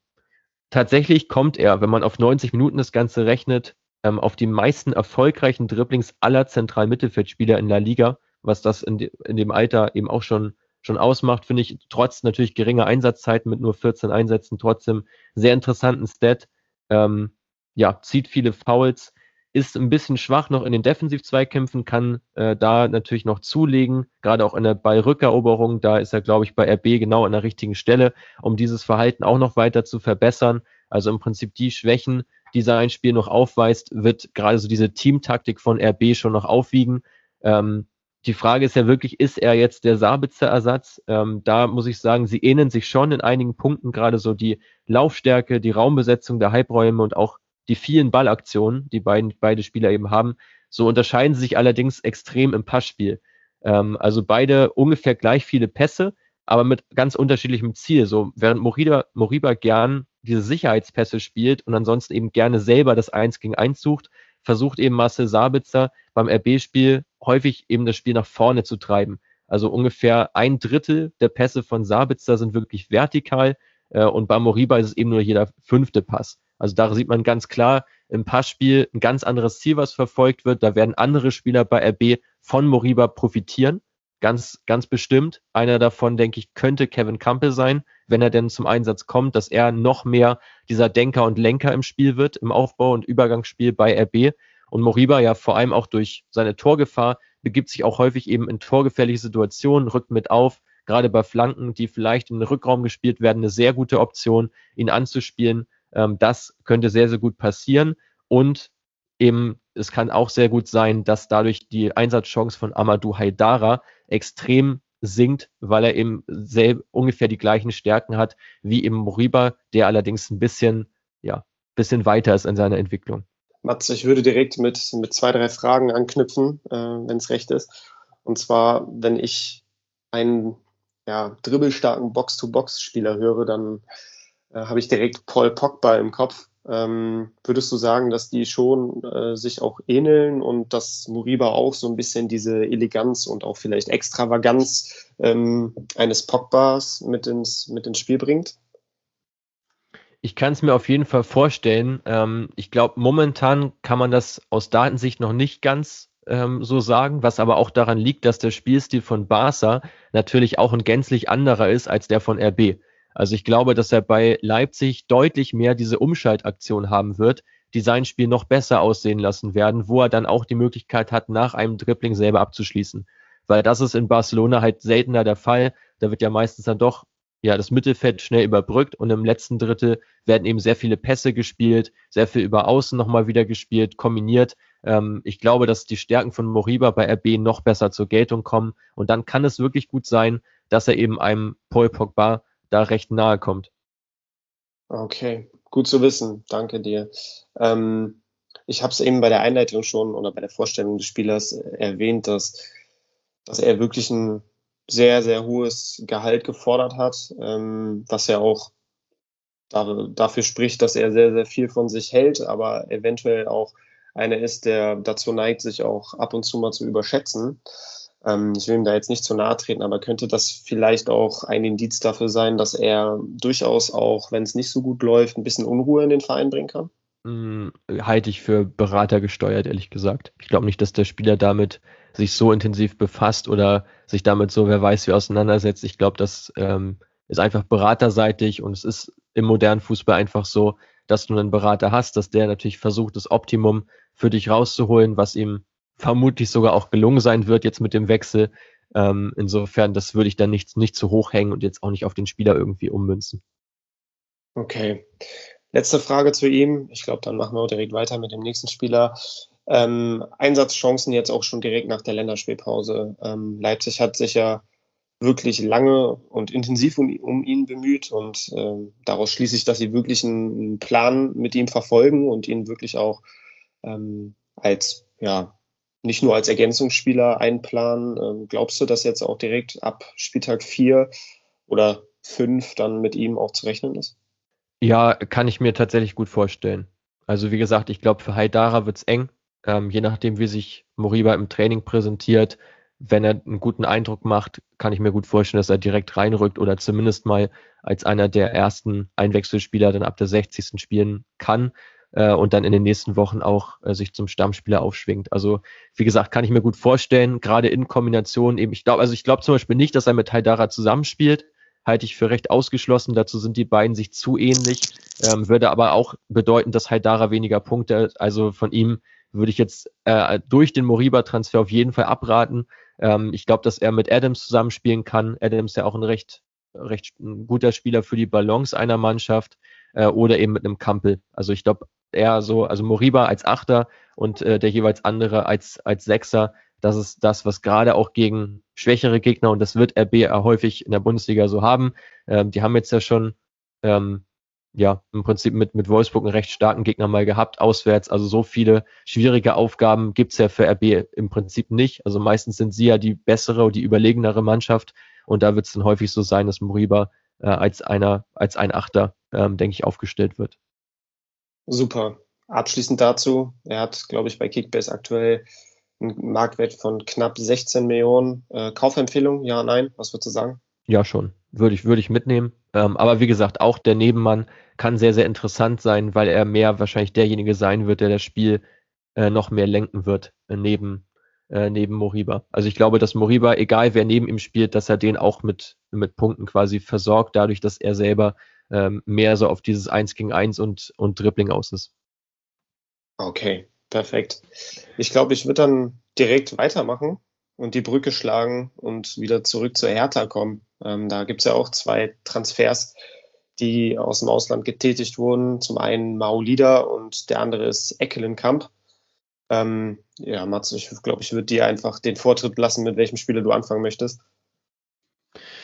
tatsächlich kommt er, wenn man auf 90 Minuten das Ganze rechnet, ähm, auf die meisten erfolgreichen Dribblings aller zentralen Mittelfeldspieler in der Liga, was das in, de in dem Alter eben auch schon, schon ausmacht, finde ich, trotz natürlich geringer Einsatzzeiten mit nur 14 Einsätzen, trotzdem sehr interessanten Stat. Ähm, ja, zieht viele Fouls, ist ein bisschen schwach noch in den Defensiv-Zweikämpfen, kann äh, da natürlich noch zulegen, gerade auch in der Ballrückeroberung. Da ist er, glaube ich, bei RB genau an der richtigen Stelle, um dieses Verhalten auch noch weiter zu verbessern. Also im Prinzip die Schwächen, die sein Spiel noch aufweist, wird gerade so diese Teamtaktik von RB schon noch aufwiegen. Ähm, die Frage ist ja wirklich, ist er jetzt der Sabitzer Ersatz? Ähm, da muss ich sagen, sie ähneln sich schon in einigen Punkten, gerade so die Laufstärke, die Raumbesetzung der Halbräume und auch die vielen Ballaktionen, die beiden, beide Spieler eben haben. So unterscheiden sie sich allerdings extrem im Passspiel. Ähm, also beide ungefähr gleich viele Pässe, aber mit ganz unterschiedlichem Ziel. So, während Moriba, Moriba gern diese Sicherheitspässe spielt und ansonsten eben gerne selber das Eins gegen Eins sucht, versucht eben Marcel Sabitzer beim RB-Spiel häufig eben das Spiel nach vorne zu treiben. Also ungefähr ein Drittel der Pässe von Sabitzer sind wirklich vertikal äh, und bei Moriba ist es eben nur jeder fünfte Pass. Also da sieht man ganz klar im Passspiel ein ganz anderes Ziel, was verfolgt wird. Da werden andere Spieler bei RB von Moriba profitieren. Ganz, ganz bestimmt. Einer davon, denke ich, könnte Kevin Campbell sein, wenn er denn zum Einsatz kommt, dass er noch mehr dieser Denker und Lenker im Spiel wird, im Aufbau- und Übergangsspiel bei RB. Und Moriba ja vor allem auch durch seine Torgefahr begibt sich auch häufig eben in torgefährliche Situationen, rückt mit auf, gerade bei Flanken, die vielleicht in den Rückraum gespielt werden, eine sehr gute Option, ihn anzuspielen. Ähm, das könnte sehr, sehr gut passieren. Und eben, es kann auch sehr gut sein, dass dadurch die Einsatzchance von Amadou Haidara extrem sinkt, weil er eben ungefähr die gleichen Stärken hat wie eben Moriba, der allerdings ein bisschen, ja, bisschen weiter ist in seiner Entwicklung. Mats, ich würde direkt mit, mit zwei, drei Fragen anknüpfen, äh, wenn es recht ist. Und zwar, wenn ich einen ja, dribbelstarken Box-to-Box-Spieler höre, dann habe ich direkt Paul Pogba im Kopf. Ähm, würdest du sagen, dass die schon äh, sich auch ähneln und dass Muriba auch so ein bisschen diese Eleganz und auch vielleicht Extravaganz ähm, eines Pogbas mit ins, mit ins Spiel bringt? Ich kann es mir auf jeden Fall vorstellen. Ähm, ich glaube, momentan kann man das aus Datensicht noch nicht ganz ähm, so sagen, was aber auch daran liegt, dass der Spielstil von Barca natürlich auch ein gänzlich anderer ist als der von RB. Also ich glaube, dass er bei Leipzig deutlich mehr diese Umschaltaktion haben wird, die sein Spiel noch besser aussehen lassen werden, wo er dann auch die Möglichkeit hat, nach einem Dribbling selber abzuschließen. Weil das ist in Barcelona halt seltener der Fall. Da wird ja meistens dann doch ja das Mittelfeld schnell überbrückt und im letzten Drittel werden eben sehr viele Pässe gespielt, sehr viel über Außen nochmal wieder gespielt, kombiniert. Ähm, ich glaube, dass die Stärken von Moriba bei RB noch besser zur Geltung kommen und dann kann es wirklich gut sein, dass er eben einem Paul Pogba da recht nahe kommt. Okay, gut zu wissen. Danke dir. Ähm, ich habe es eben bei der Einleitung schon oder bei der Vorstellung des Spielers erwähnt, dass, dass er wirklich ein sehr, sehr hohes Gehalt gefordert hat, ähm, was ja auch da, dafür spricht, dass er sehr, sehr viel von sich hält, aber eventuell auch einer ist, der dazu neigt, sich auch ab und zu mal zu überschätzen. Ähm, ich will ihm da jetzt nicht zu nahe treten, aber könnte das vielleicht auch ein Indiz dafür sein, dass er durchaus auch, wenn es nicht so gut läuft, ein bisschen Unruhe in den Verein bringen kann? Hm, halte ich für Berater gesteuert, ehrlich gesagt. Ich glaube nicht, dass der Spieler damit sich so intensiv befasst oder sich damit so, wer weiß, wie auseinandersetzt. Ich glaube, das ähm, ist einfach beraterseitig und es ist im modernen Fußball einfach so, dass du einen Berater hast, dass der natürlich versucht, das Optimum für dich rauszuholen, was ihm vermutlich sogar auch gelungen sein wird jetzt mit dem Wechsel. Ähm, insofern, das würde ich dann nicht, nicht zu hoch hängen und jetzt auch nicht auf den Spieler irgendwie ummünzen. Okay. Letzte Frage zu ihm. Ich glaube, dann machen wir direkt weiter mit dem nächsten Spieler. Ähm, Einsatzchancen jetzt auch schon direkt nach der Länderspielpause. Ähm, Leipzig hat sich ja wirklich lange und intensiv um, um ihn bemüht und äh, daraus schließe ich, dass sie wirklich einen, einen, Plan mit ihm verfolgen und ihn wirklich auch ähm, als, ja, nicht nur als Ergänzungsspieler einplanen. Ähm, glaubst du, dass jetzt auch direkt ab Spieltag 4 oder 5 dann mit ihm auch zu rechnen ist? Ja, kann ich mir tatsächlich gut vorstellen. Also wie gesagt, ich glaube, für Haidara wird es eng. Ähm, je nachdem, wie sich Moriba im Training präsentiert, wenn er einen guten Eindruck macht, kann ich mir gut vorstellen, dass er direkt reinrückt oder zumindest mal als einer der ersten Einwechselspieler dann ab der 60. spielen kann äh, und dann in den nächsten Wochen auch äh, sich zum Stammspieler aufschwingt. Also wie gesagt, kann ich mir gut vorstellen, gerade in Kombination eben, ich glaube, also ich glaube zum Beispiel nicht, dass er mit Haidara zusammenspielt, halte ich für recht ausgeschlossen. Dazu sind die beiden sich zu ähnlich, ähm, würde aber auch bedeuten, dass Haidara weniger Punkte, also von ihm würde ich jetzt äh, durch den Moriba-Transfer auf jeden Fall abraten. Ähm, ich glaube, dass er mit Adams zusammenspielen kann. Adams ja auch ein recht, recht ein guter Spieler für die Balance einer Mannschaft äh, oder eben mit einem Kampel. Also ich glaube, eher so, also Moriba als Achter und äh, der jeweils andere als, als Sechser. Das ist das, was gerade auch gegen schwächere Gegner, und das wird RB häufig in der Bundesliga so haben. Ähm, die haben jetzt ja schon ähm, ja, im Prinzip mit, mit Wolfsburg einen recht starken Gegner mal gehabt, auswärts. Also so viele schwierige Aufgaben gibt's ja für RB im Prinzip nicht. Also meistens sind sie ja die bessere und die überlegenere Mannschaft. Und da wird es dann häufig so sein, dass Moriba äh, als einer, als ein Achter, ähm, denke ich, aufgestellt wird. Super. Abschließend dazu, er hat, glaube ich, bei Kickbase aktuell einen Marktwert von knapp 16 Millionen. Äh, Kaufempfehlung, ja, nein, was würdest du sagen? Ja, schon. Würde ich, würde ich mitnehmen. Ähm, aber wie gesagt, auch der Nebenmann kann sehr, sehr interessant sein, weil er mehr wahrscheinlich derjenige sein wird, der das Spiel äh, noch mehr lenken wird, äh, neben, äh, neben Moriba. Also ich glaube, dass Moriba, egal wer neben ihm spielt, dass er den auch mit, mit Punkten quasi versorgt, dadurch, dass er selber ähm, mehr so auf dieses Eins gegen Eins und, und Dribbling aus ist. Okay, perfekt. Ich glaube, ich würde dann direkt weitermachen und die Brücke schlagen und wieder zurück zur Hertha kommen. Ähm, da gibt es ja auch zwei Transfers, die aus dem Ausland getätigt wurden. Zum einen Maulida und der andere ist Eckelenkamp. Ähm, ja, Mats, ich glaube, ich würde dir einfach den Vortritt lassen, mit welchem Spieler du anfangen möchtest.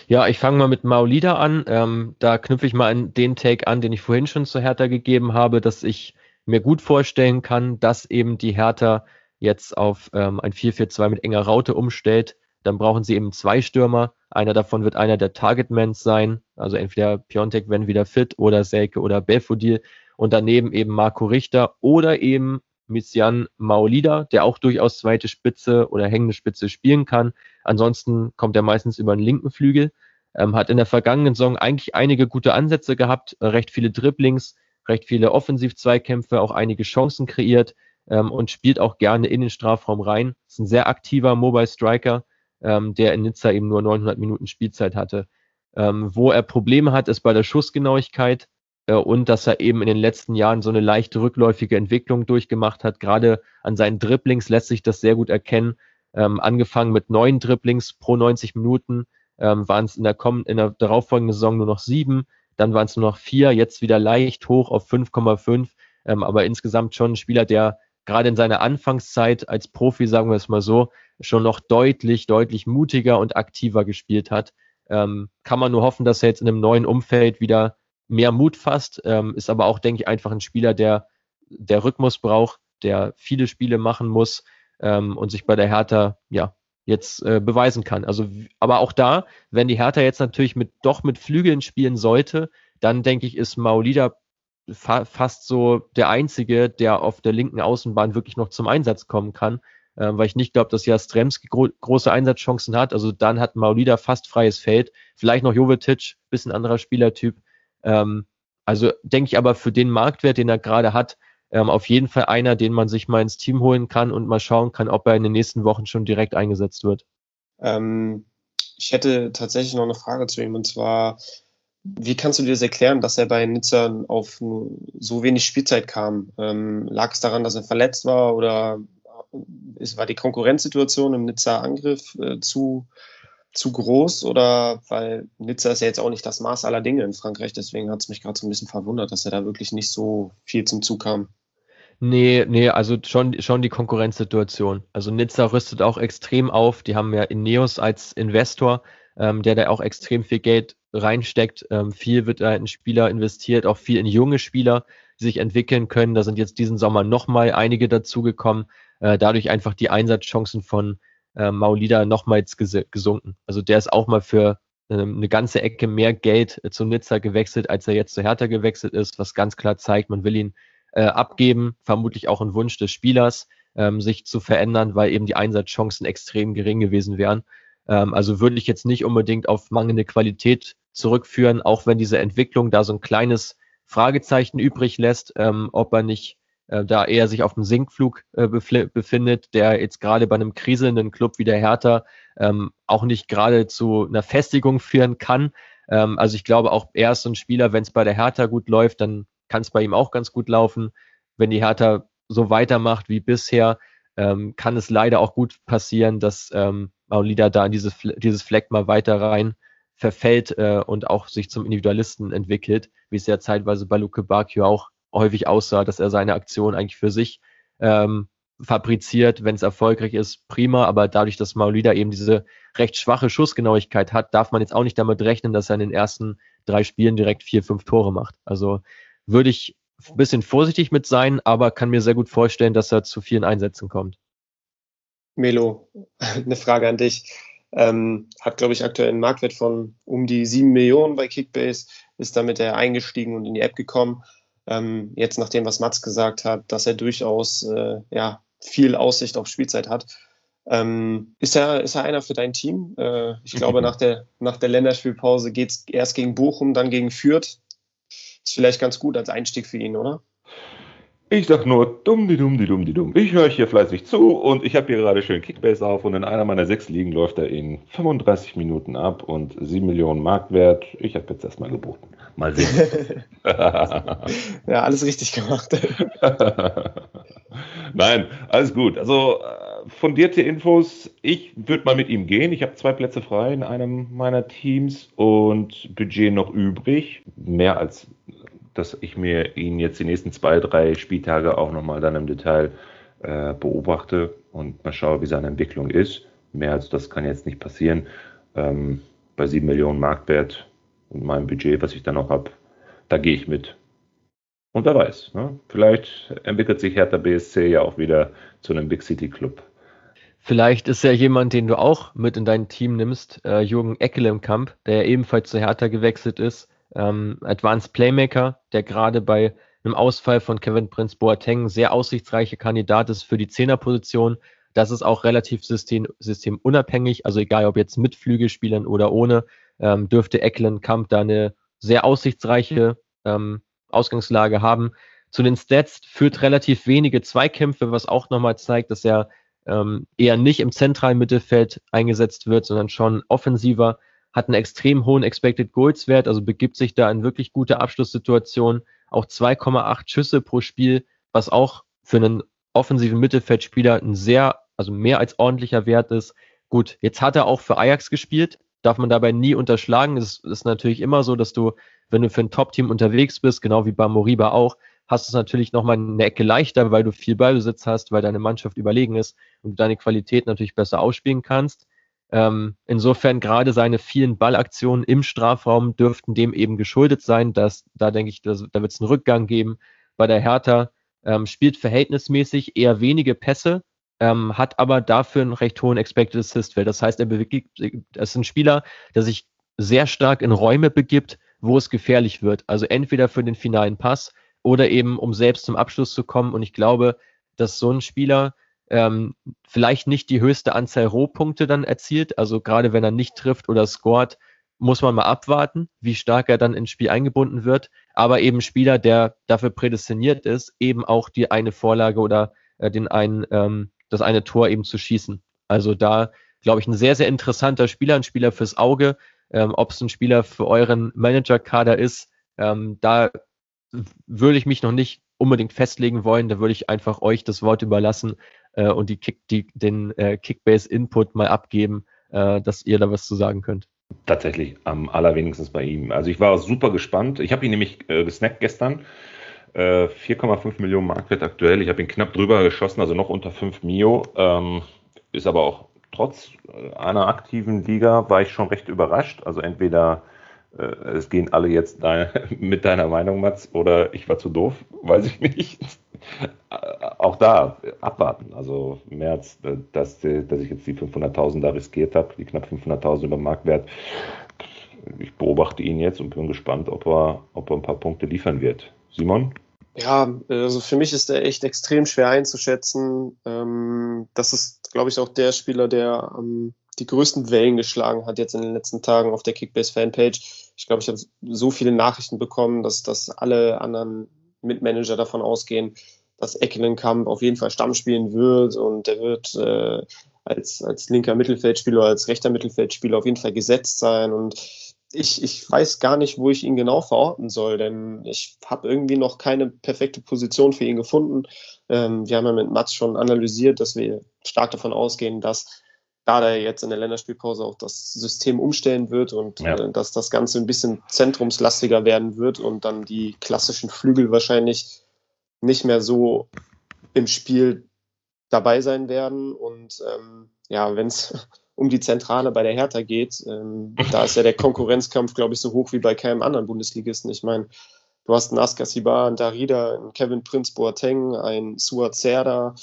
Ja, ich fange mal mit Maulida an. Ähm, da knüpfe ich mal an den Take an, den ich vorhin schon zu Hertha gegeben habe, dass ich mir gut vorstellen kann, dass eben die Hertha jetzt auf ähm, ein 4-4-2 mit enger Raute umstellt, dann brauchen sie eben zwei Stürmer. Einer davon wird einer der Targetmans sein, also entweder Piontek, wenn wieder fit, oder Selke oder Belfodil. Und daneben eben Marco Richter oder eben Misian Maolida, der auch durchaus zweite Spitze oder hängende Spitze spielen kann. Ansonsten kommt er meistens über den linken Flügel. Ähm, hat in der vergangenen Saison eigentlich einige gute Ansätze gehabt, recht viele Dribblings, recht viele Offensiv-Zweikämpfe, auch einige Chancen kreiert ähm, und spielt auch gerne in den Strafraum rein. Ist ein sehr aktiver Mobile Striker, ähm, der in Nizza eben nur 900 Minuten Spielzeit hatte. Ähm, wo er Probleme hat, ist bei der Schussgenauigkeit und dass er eben in den letzten Jahren so eine leichte rückläufige Entwicklung durchgemacht hat. Gerade an seinen Dribblings lässt sich das sehr gut erkennen. Ähm, angefangen mit neun Dribblings pro 90 Minuten, ähm, waren es in der, in der darauffolgenden Saison nur noch sieben, dann waren es nur noch vier, jetzt wieder leicht hoch auf 5,5, ähm, aber insgesamt schon ein Spieler, der gerade in seiner Anfangszeit als Profi, sagen wir es mal so, schon noch deutlich, deutlich mutiger und aktiver gespielt hat. Ähm, kann man nur hoffen, dass er jetzt in einem neuen Umfeld wieder mehr Mut fasst, ähm, ist aber auch, denke ich, einfach ein Spieler, der, der Rhythmus braucht, der viele Spiele machen muss ähm, und sich bei der Hertha, ja, jetzt äh, beweisen kann. Also, aber auch da, wenn die Hertha jetzt natürlich mit, doch mit Flügeln spielen sollte, dann denke ich, ist Maulida fa fast so der Einzige, der auf der linken Außenbahn wirklich noch zum Einsatz kommen kann, äh, weil ich nicht glaube, dass Jastremski gro große Einsatzchancen hat. Also dann hat Maulida fast freies Feld. Vielleicht noch Jovetic, bisschen anderer Spielertyp. Ähm, also denke ich aber für den Marktwert, den er gerade hat, ähm, auf jeden Fall einer, den man sich mal ins Team holen kann und mal schauen kann, ob er in den nächsten Wochen schon direkt eingesetzt wird. Ähm, ich hätte tatsächlich noch eine Frage zu ihm und zwar, wie kannst du dir das erklären, dass er bei Nizza auf so wenig Spielzeit kam? Ähm, lag es daran, dass er verletzt war oder es war die Konkurrenzsituation im Nizza Angriff äh, zu, zu groß oder weil Nizza ist ja jetzt auch nicht das Maß aller Dinge in Frankreich, deswegen hat es mich gerade so ein bisschen verwundert, dass er da wirklich nicht so viel zum Zug kam. Nee, nee, also schon, schon die Konkurrenzsituation. Also Nizza rüstet auch extrem auf. Die haben ja Ineos als Investor, ähm, der da auch extrem viel Geld reinsteckt. Ähm, viel wird da in Spieler investiert, auch viel in junge Spieler, die sich entwickeln können. Da sind jetzt diesen Sommer nochmal einige dazugekommen. Äh, dadurch einfach die Einsatzchancen von äh, Maulida nochmals ges gesunken. Also der ist auch mal für ähm, eine ganze Ecke mehr Geld äh, zu Nizza gewechselt, als er jetzt zu Hertha gewechselt ist, was ganz klar zeigt, man will ihn äh, abgeben, vermutlich auch ein Wunsch des Spielers, ähm, sich zu verändern, weil eben die Einsatzchancen extrem gering gewesen wären. Ähm, also würde ich jetzt nicht unbedingt auf mangelnde Qualität zurückführen, auch wenn diese Entwicklung da so ein kleines Fragezeichen übrig lässt, ähm, ob er nicht äh, da eher sich auf dem Sinkflug äh, befindet, der jetzt gerade bei einem kriselnden Club wie der Hertha ähm, auch nicht gerade zu einer Festigung führen kann. Ähm, also ich glaube auch er ist so ein Spieler, wenn es bei der Hertha gut läuft, dann kann es bei ihm auch ganz gut laufen. Wenn die Hertha so weitermacht wie bisher, ähm, kann es leider auch gut passieren, dass ähm, Maulida da in dieses, dieses Fleck mal weiter rein verfällt äh, und auch sich zum Individualisten entwickelt, wie es ja zeitweise bei Luke Bakio auch häufig aussah, dass er seine Aktion eigentlich für sich ähm, fabriziert. Wenn es erfolgreich ist, prima, aber dadurch, dass Maulida eben diese recht schwache Schussgenauigkeit hat, darf man jetzt auch nicht damit rechnen, dass er in den ersten drei Spielen direkt vier, fünf Tore macht. Also würde ich ein bisschen vorsichtig mit sein, aber kann mir sehr gut vorstellen, dass er zu vielen Einsätzen kommt. Melo, eine Frage an dich. Ähm, hat, glaube ich, aktuell einen Marktwert von um die sieben Millionen bei Kickbase, ist damit er eingestiegen und in die App gekommen. Ähm, jetzt nach dem, was Mats gesagt hat, dass er durchaus äh, ja, viel Aussicht auf Spielzeit hat. Ähm, ist, er, ist er einer für dein Team? Äh, ich glaube, nach der, nach der Länderspielpause geht es erst gegen Bochum, dann gegen Fürth. Ist vielleicht ganz gut als Einstieg für ihn, oder? Ich sag nur dumm, die dumm, die dumm, die dumm. Ich höre hier fleißig zu und ich habe hier gerade schön Kickbase auf und in einer meiner sechs Ligen läuft er in 35 Minuten ab und 7 Millionen Marktwert. Ich habe jetzt erstmal geboten. Mal sehen. ja, alles richtig gemacht. Nein, alles gut. Also äh, fundierte Infos. Ich würde mal mit ihm gehen. Ich habe zwei Plätze frei in einem meiner Teams und Budget noch übrig. Mehr als dass ich mir ihn jetzt die nächsten zwei, drei Spieltage auch nochmal dann im Detail äh, beobachte und mal schaue, wie seine Entwicklung ist. Mehr als das kann jetzt nicht passieren. Ähm, bei sieben Millionen Marktwert und meinem Budget, was ich dann noch habe, da gehe ich mit. Und wer weiß, ne? vielleicht entwickelt sich Hertha BSC ja auch wieder zu einem Big City Club. Vielleicht ist ja jemand, den du auch mit in dein Team nimmst, äh, Jürgen Eckelemkamp, der ebenfalls zu Hertha gewechselt ist ähm, Advanced Playmaker, der gerade bei einem Ausfall von Kevin Prince Boateng sehr aussichtsreiche Kandidat ist für die Zehnerposition. Das ist auch relativ system, systemunabhängig, also egal ob jetzt mit Flügelspielern oder ohne, ähm, dürfte Ecklen Kamp da eine sehr aussichtsreiche ähm, Ausgangslage haben. Zu den Stats führt relativ wenige Zweikämpfe, was auch nochmal zeigt, dass er ähm, eher nicht im zentralen Mittelfeld eingesetzt wird, sondern schon offensiver hat einen extrem hohen Expected Goals Wert, also begibt sich da in wirklich gute Abschlusssituationen, auch 2,8 Schüsse pro Spiel, was auch für einen offensiven Mittelfeldspieler ein sehr, also mehr als ordentlicher Wert ist. Gut, jetzt hat er auch für Ajax gespielt, darf man dabei nie unterschlagen. Es ist natürlich immer so, dass du, wenn du für ein Top-Team unterwegs bist, genau wie bei Moriba auch, hast du es natürlich nochmal eine Ecke leichter, weil du viel Ballbesitz hast, weil deine Mannschaft überlegen ist und du deine Qualität natürlich besser ausspielen kannst. Ähm, insofern gerade seine vielen Ballaktionen im Strafraum dürften dem eben geschuldet sein. Dass, da denke ich, dass, da wird es einen Rückgang geben. Bei der Hertha ähm, spielt verhältnismäßig eher wenige Pässe, ähm, hat aber dafür einen recht hohen Expected Assist Wert. Das heißt, er bewegt, es ist ein Spieler, der sich sehr stark in Räume begibt, wo es gefährlich wird. Also entweder für den finalen Pass oder eben um selbst zum Abschluss zu kommen. Und ich glaube, dass so ein Spieler ähm, vielleicht nicht die höchste Anzahl Rohpunkte dann erzielt. Also gerade wenn er nicht trifft oder scoret, muss man mal abwarten, wie stark er dann ins Spiel eingebunden wird. Aber eben Spieler, der dafür prädestiniert ist, eben auch die eine Vorlage oder äh, den einen, ähm, das eine Tor eben zu schießen. Also da, glaube ich, ein sehr, sehr interessanter Spieler, ein Spieler fürs Auge. Ähm, Ob es ein Spieler für euren Manager-Kader ist, ähm, da würde ich mich noch nicht unbedingt festlegen wollen. Da würde ich einfach euch das Wort überlassen äh, und die Kick, die, den äh, Kickbase-Input mal abgeben, äh, dass ihr da was zu sagen könnt. Tatsächlich am allerwenigsten bei ihm. Also ich war super gespannt. Ich habe ihn nämlich äh, gesnackt gestern. Äh, 4,5 Millionen Marktwert aktuell. Ich habe ihn knapp drüber geschossen, also noch unter 5 Mio. Ähm, ist aber auch trotz äh, einer aktiven Liga war ich schon recht überrascht. Also entweder äh, es gehen alle jetzt dein, mit deiner Meinung, Mats, oder ich war zu doof, weiß ich nicht. Auch da abwarten. Also äh, dass, dass ich jetzt die 500.000 da riskiert habe, die knapp 500.000 über Marktwert. Ich beobachte ihn jetzt und bin gespannt, ob er, ob er ein paar Punkte liefern wird. Simon? Ja, also für mich ist er echt extrem schwer einzuschätzen. Ähm, das ist, glaube ich, auch der Spieler, der die größten Wellen geschlagen hat jetzt in den letzten Tagen auf der Kickbase-Fanpage. Ich glaube, ich habe so viele Nachrichten bekommen, dass, dass alle anderen Mitmanager davon ausgehen, dass Eckelenkamp auf jeden Fall Stamm spielen wird und der wird äh, als, als linker Mittelfeldspieler, als rechter Mittelfeldspieler auf jeden Fall gesetzt sein und ich, ich weiß gar nicht, wo ich ihn genau verorten soll, denn ich habe irgendwie noch keine perfekte Position für ihn gefunden. Ähm, wir haben ja mit Mats schon analysiert, dass wir stark davon ausgehen, dass da er jetzt in der Länderspielpause auch das System umstellen wird und ja. äh, dass das Ganze ein bisschen zentrumslastiger werden wird und dann die klassischen Flügel wahrscheinlich nicht mehr so im Spiel dabei sein werden. Und ähm, ja, wenn es um die Zentrale bei der Hertha geht, ähm, da ist ja der Konkurrenzkampf, glaube ich, so hoch wie bei keinem anderen Bundesligisten. Ich meine, du hast einen Askar Sibar, einen Darida, einen Kevin Prinz Boateng, einen Suat Serda,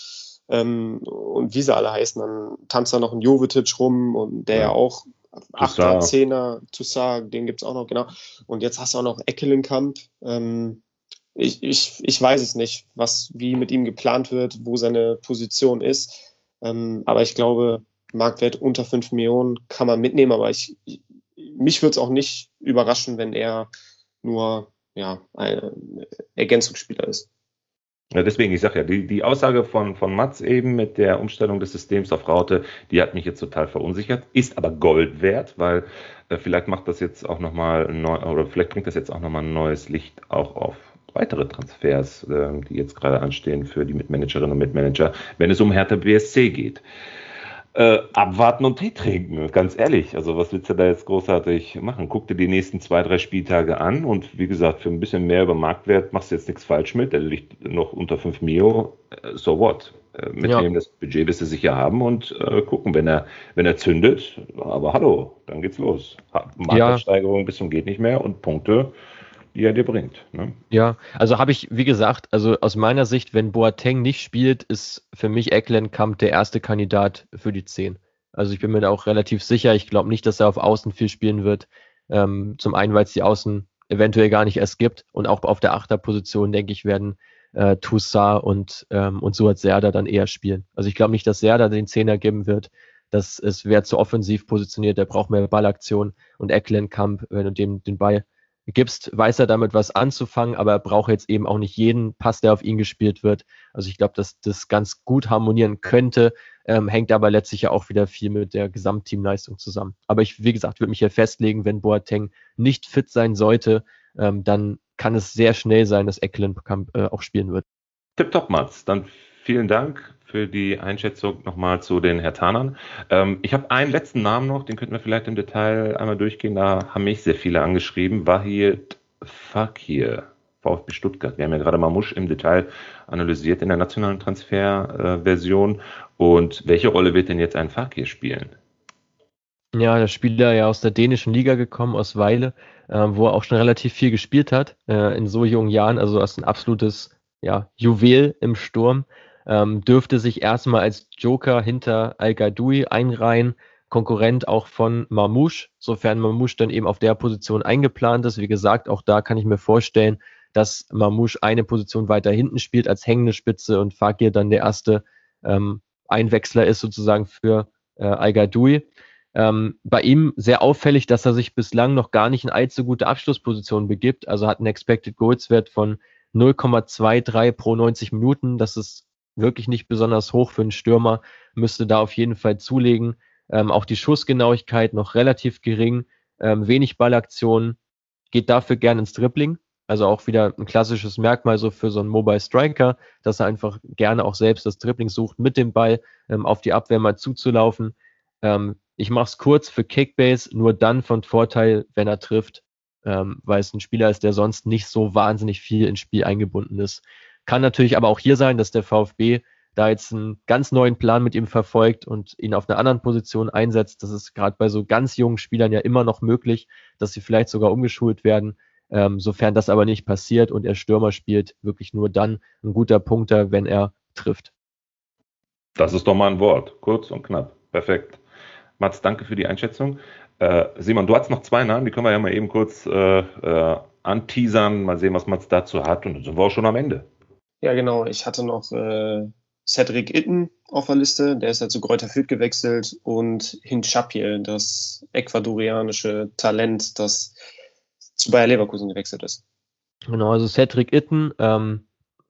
ähm, und wie sie alle heißen, dann tanzt da noch ein Jovetic rum und der ja auch Achter, Zehner, Toussaint, den gibt's auch noch, genau. Und jetzt hast du auch noch Eckelenkamp. Ähm, ich, ich, ich weiß es nicht, was, wie mit ihm geplant wird, wo seine Position ist. Ähm, aber ich glaube, Marktwert unter 5 Millionen kann man mitnehmen, aber ich, ich mich würde es auch nicht überraschen, wenn er nur ja, ein Ergänzungsspieler ist. Ja, deswegen, ich sage ja, die, die Aussage von, von Mats eben mit der Umstellung des Systems auf Raute, die hat mich jetzt total verunsichert, ist aber Gold wert, weil äh, vielleicht macht das jetzt auch nochmal neu, oder vielleicht bringt das jetzt auch nochmal ein neues Licht auch auf weitere Transfers, äh, die jetzt gerade anstehen für die Mitmanagerinnen und Mitmanager, wenn es um Hertha BSC geht äh, abwarten und Tee trinken. Ganz ehrlich, also was willst du da jetzt großartig machen? Guck dir die nächsten zwei, drei Spieltage an und wie gesagt, für ein bisschen mehr über Marktwert machst du jetzt nichts falsch mit. Der liegt noch unter 5 Mio. Äh, so what? Äh, mitnehmen ja. das Budget wirst du sicher haben und äh, gucken, wenn er, wenn er zündet. Aber hallo, dann geht's los. Marktwertsteigerung ja. bis zum geht nicht mehr und Punkte die er dir bringt. Ne? Ja, also habe ich, wie gesagt, also aus meiner Sicht, wenn Boateng nicht spielt, ist für mich Ecklenkamp der erste Kandidat für die 10. Also ich bin mir da auch relativ sicher. Ich glaube nicht, dass er auf Außen viel spielen wird. Ähm, zum einen, weil es die Außen eventuell gar nicht erst gibt und auch auf der Achterposition, denke ich, werden äh, Toussaint und, ähm, und Suat Serda dann eher spielen. Also ich glaube nicht, dass Serda den Zehner geben wird. Das es wäre zu offensiv positioniert, der braucht mehr Ballaktion und Ecklenkamp, wenn du dem den Ball gibst, weiß er damit was anzufangen, aber er braucht jetzt eben auch nicht jeden Pass, der auf ihn gespielt wird. Also ich glaube, dass das ganz gut harmonieren könnte, ähm, hängt aber letztlich ja auch wieder viel mit der Gesamtteamleistung zusammen. Aber ich, wie gesagt, würde mich hier festlegen, wenn Boateng nicht fit sein sollte, ähm, dann kann es sehr schnell sein, dass Ecklenkamp äh, auch spielen wird. Tipptopp, Mats. Dann vielen Dank für die Einschätzung nochmal zu den Hertanern. Ähm, ich habe einen letzten Namen noch, den könnten wir vielleicht im Detail einmal durchgehen. Da haben mich sehr viele angeschrieben. Wahid Fakir, VfB Stuttgart. Wir haben ja gerade Mamusch im Detail analysiert in der nationalen Transferversion. Und welche Rolle wird denn jetzt ein Fakir spielen? Ja, der Spieler ja aus der dänischen Liga gekommen, aus Weile, äh, wo er auch schon relativ viel gespielt hat, äh, in so jungen Jahren. Also das ist ein absolutes ja, Juwel im Sturm ähm, dürfte sich erstmal als Joker hinter Al-Gadoui einreihen, Konkurrent auch von Mamouche, sofern Mamouche dann eben auf der Position eingeplant ist. Wie gesagt, auch da kann ich mir vorstellen, dass Mamouche eine Position weiter hinten spielt als hängende Spitze und Fakir dann der erste ähm, Einwechsler ist sozusagen für äh, Al-Gadoui. Ähm, bei ihm sehr auffällig, dass er sich bislang noch gar nicht in allzu gute Abschlusspositionen begibt. Also hat einen Expected Goals Wert von 0,23 pro 90 Minuten. Das ist wirklich nicht besonders hoch für einen Stürmer, müsste da auf jeden Fall zulegen. Ähm, auch die Schussgenauigkeit noch relativ gering, ähm, wenig Ballaktionen, geht dafür gern ins Dribbling. Also auch wieder ein klassisches Merkmal so für so einen Mobile Striker, dass er einfach gerne auch selbst das Dribbling sucht, mit dem Ball ähm, auf die Abwehr mal zuzulaufen. Ähm, ich mache es kurz für Kickbase, nur dann von Vorteil, wenn er trifft, ähm, weil es ein Spieler ist, der sonst nicht so wahnsinnig viel ins Spiel eingebunden ist. Kann natürlich aber auch hier sein, dass der VfB da jetzt einen ganz neuen Plan mit ihm verfolgt und ihn auf einer anderen Position einsetzt. Das ist gerade bei so ganz jungen Spielern ja immer noch möglich, dass sie vielleicht sogar umgeschult werden. Ähm, sofern das aber nicht passiert und er Stürmer spielt, wirklich nur dann ein guter Punkter, wenn er trifft. Das ist doch mal ein Wort. Kurz und knapp. Perfekt. Mats, danke für die Einschätzung. Äh, Simon, du hast noch zwei Namen, die können wir ja mal eben kurz äh, äh, anteasern, mal sehen, was Mats dazu hat und dann sind wir auch schon am Ende. Ja, genau. Ich hatte noch äh, Cedric Itten auf der Liste, der ist ja zu Kräuter Fürth gewechselt und Hinchapie, das ecuadorianische Talent, das zu Bayer Leverkusen gewechselt ist. Genau, also Cedric Itten, ähm,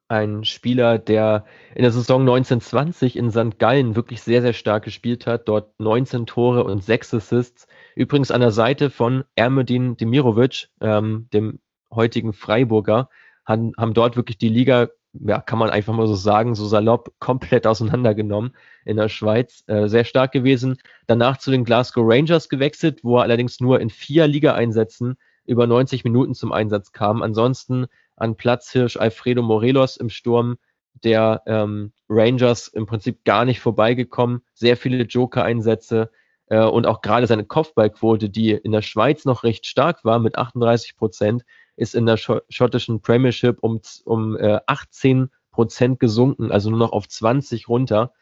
ein Spieler, der in der Saison 1920 in St. Gallen wirklich sehr, sehr stark gespielt hat. Dort 19 Tore und 6 Assists. Übrigens an der Seite von Ermedin Demirovic, ähm, dem heutigen Freiburger, haben, haben dort wirklich die Liga, ja, kann man einfach mal so sagen, so salopp komplett auseinandergenommen in der Schweiz. Äh, sehr stark gewesen. Danach zu den Glasgow Rangers gewechselt, wo er allerdings nur in vier Liga-Einsätzen über 90 Minuten zum Einsatz kam. Ansonsten an Platzhirsch Alfredo Morelos im Sturm der ähm, Rangers im Prinzip gar nicht vorbeigekommen. Sehr viele Joker-Einsätze äh, und auch gerade seine Kopfballquote, die in der Schweiz noch recht stark war mit 38 Prozent, ist in der schottischen Premiership um, um äh, 18 Prozent gesunken, also nur noch auf 20 runter.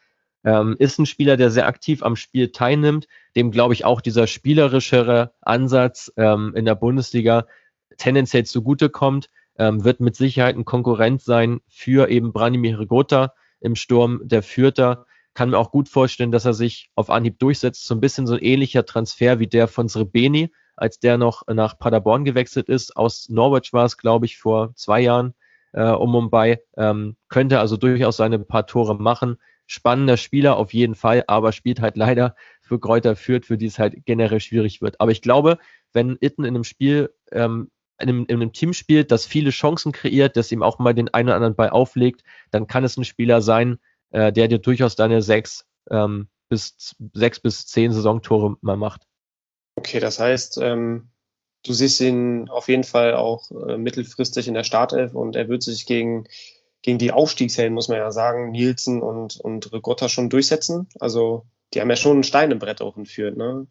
Ähm, ist ein Spieler, der sehr aktiv am Spiel teilnimmt, dem glaube ich auch dieser spielerischere Ansatz ähm, in der Bundesliga tendenziell zugutekommt ähm, wird mit Sicherheit ein Konkurrent sein für eben Branimir Gotha im Sturm der Fürther. Kann mir auch gut vorstellen, dass er sich auf Anhieb durchsetzt. So ein bisschen so ein ähnlicher Transfer wie der von Srebeni, als der noch nach Paderborn gewechselt ist. Aus Norwich war es, glaube ich, vor zwei Jahren äh, um Mumbai. Ähm, könnte also durchaus seine paar Tore machen. Spannender Spieler auf jeden Fall, aber spielt halt leider für Kräuter Fürth, für die es halt generell schwierig wird. Aber ich glaube, wenn Itten in einem Spiel ähm, in einem, in einem Team spielt, das viele Chancen kreiert, das ihm auch mal den einen oder anderen Ball auflegt, dann kann es ein Spieler sein, äh, der dir durchaus deine sechs ähm, bis sechs bis zehn Saisontore mal macht. Okay, das heißt, ähm, du siehst ihn auf jeden Fall auch äh, mittelfristig in der Startelf und er wird sich gegen gegen die Aufstiegshelden, muss man ja sagen, Nielsen und, und Rigotta schon durchsetzen. Also die haben ja schon ein Stein im Brett auch entführt, ne?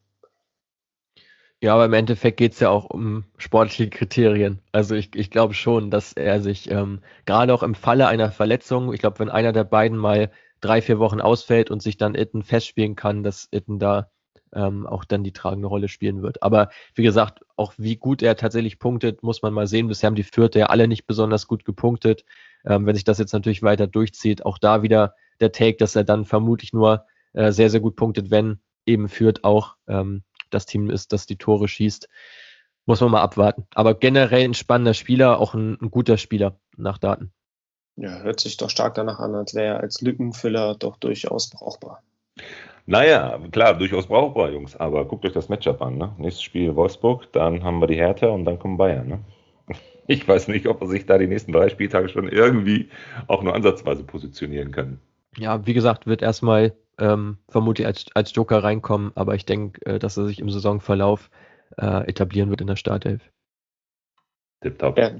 Ja, aber im Endeffekt geht es ja auch um sportliche Kriterien. Also ich, ich glaube schon, dass er sich ähm, gerade auch im Falle einer Verletzung, ich glaube, wenn einer der beiden mal drei, vier Wochen ausfällt und sich dann Itten festspielen kann, dass Itten da ähm, auch dann die tragende Rolle spielen wird. Aber wie gesagt, auch wie gut er tatsächlich punktet, muss man mal sehen. Bisher haben die Vierte ja alle nicht besonders gut gepunktet. Ähm, wenn sich das jetzt natürlich weiter durchzieht, auch da wieder der Take, dass er dann vermutlich nur äh, sehr, sehr gut punktet, wenn eben führt auch ähm, das Team ist, das die Tore schießt. Muss man mal abwarten. Aber generell ein spannender Spieler, auch ein, ein guter Spieler nach Daten. Ja, hört sich doch stark danach an, als wäre er als Lückenfüller doch durchaus brauchbar. Naja, klar, durchaus brauchbar, Jungs. Aber guckt euch das Matchup an. Ne? Nächstes Spiel Wolfsburg, dann haben wir die Hertha und dann kommen Bayern. Ne? Ich weiß nicht, ob er sich da die nächsten drei Spieltage schon irgendwie auch nur ansatzweise positionieren kann. Ja, wie gesagt, wird erstmal ähm, vermutlich als, als Joker reinkommen, aber ich denke, äh, dass er sich im Saisonverlauf äh, etablieren wird in der Startelf. Tipptopp. Ja.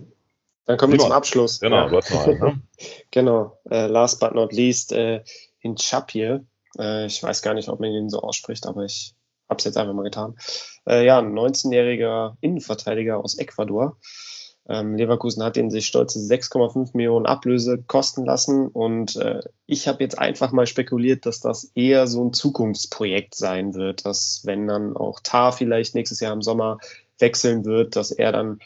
Dann kommen wir zum Abschluss. Genau, ja. einen, ne? genau. Äh, last but not least, äh, Hinchapie. Äh, ich weiß gar nicht, ob man ihn so ausspricht, aber ich habe es jetzt einfach mal getan. Äh, ja, ein 19-jähriger Innenverteidiger aus Ecuador. Ähm, Leverkusen hat den sich stolze 6,5 Millionen Ablöse kosten lassen und äh, ich habe jetzt einfach mal spekuliert, dass das eher so ein Zukunftsprojekt sein wird, dass wenn dann auch Tar vielleicht nächstes Jahr im Sommer wechseln wird, dass er dann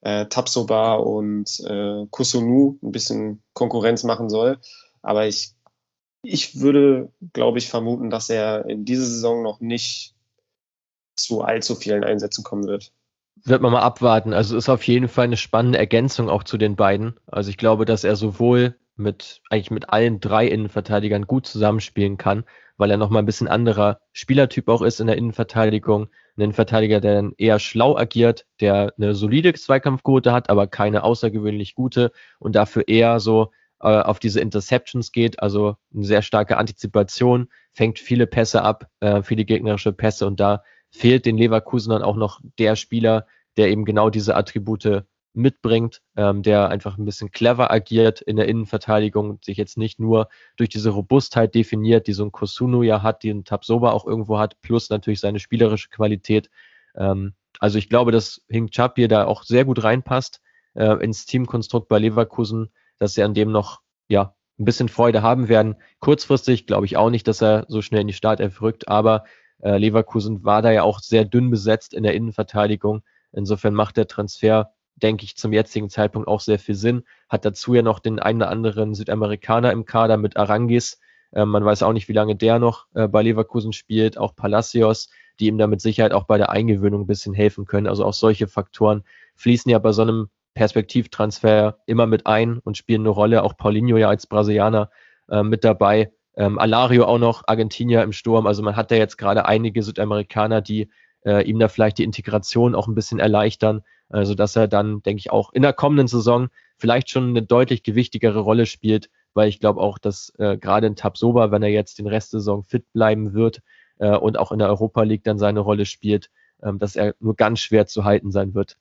äh, Tapsoba und äh, Kusunu ein bisschen Konkurrenz machen soll. Aber ich, ich würde, glaube ich, vermuten, dass er in dieser Saison noch nicht zu allzu vielen Einsätzen kommen wird wird man mal abwarten. Also ist auf jeden Fall eine spannende Ergänzung auch zu den beiden. Also ich glaube, dass er sowohl mit eigentlich mit allen drei Innenverteidigern gut zusammenspielen kann, weil er nochmal ein bisschen anderer Spielertyp auch ist in der Innenverteidigung. Ein Innenverteidiger, der dann eher schlau agiert, der eine solide Zweikampfquote hat, aber keine außergewöhnlich gute und dafür eher so äh, auf diese Interceptions geht, also eine sehr starke Antizipation, fängt viele Pässe ab, äh, viele gegnerische Pässe und da fehlt den Leverkusen dann auch noch der Spieler, der eben genau diese Attribute mitbringt, ähm, der einfach ein bisschen clever agiert in der Innenverteidigung sich jetzt nicht nur durch diese Robustheit definiert, die so ein Kosunu ja hat, die ein Tabsoba auch irgendwo hat, plus natürlich seine spielerische Qualität. Ähm, also ich glaube, dass Hing Chap hier da auch sehr gut reinpasst äh, ins Teamkonstrukt bei Leverkusen, dass sie an dem noch ja ein bisschen Freude haben werden. Kurzfristig glaube ich auch nicht, dass er so schnell in die Startelf rückt, aber äh, Leverkusen war da ja auch sehr dünn besetzt in der Innenverteidigung. Insofern macht der Transfer denke ich, zum jetzigen Zeitpunkt auch sehr viel Sinn. Hat dazu ja noch den einen oder anderen Südamerikaner im Kader mit Arangis. Ähm, man weiß auch nicht, wie lange der noch äh, bei Leverkusen spielt. Auch Palacios, die ihm da mit Sicherheit auch bei der Eingewöhnung ein bisschen helfen können. Also auch solche Faktoren fließen ja bei so einem Perspektivtransfer immer mit ein und spielen eine Rolle. Auch Paulinho ja als Brasilianer äh, mit dabei. Ähm, Alario auch noch, Argentinier im Sturm. Also man hat da jetzt gerade einige Südamerikaner, die äh, ihm da vielleicht die Integration auch ein bisschen erleichtern. Also dass er dann, denke ich, auch in der kommenden Saison vielleicht schon eine deutlich gewichtigere Rolle spielt, weil ich glaube auch, dass äh, gerade in Tabsoba, wenn er jetzt den Rest der Saison fit bleiben wird äh, und auch in der Europa League dann seine Rolle spielt, ähm, dass er nur ganz schwer zu halten sein wird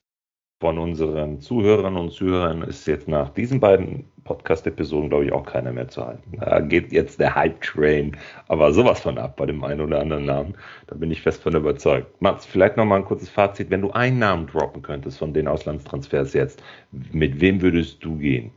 von unseren Zuhörern und Zuhörern ist jetzt nach diesen beiden Podcast-Episoden, glaube ich, auch keiner mehr zu halten. Da geht jetzt der Hype-Train aber sowas von ab bei dem einen oder anderen Namen. Da bin ich fest von überzeugt. Mats, vielleicht nochmal ein kurzes Fazit. Wenn du einen Namen droppen könntest von den Auslandstransfers jetzt, mit wem würdest du gehen?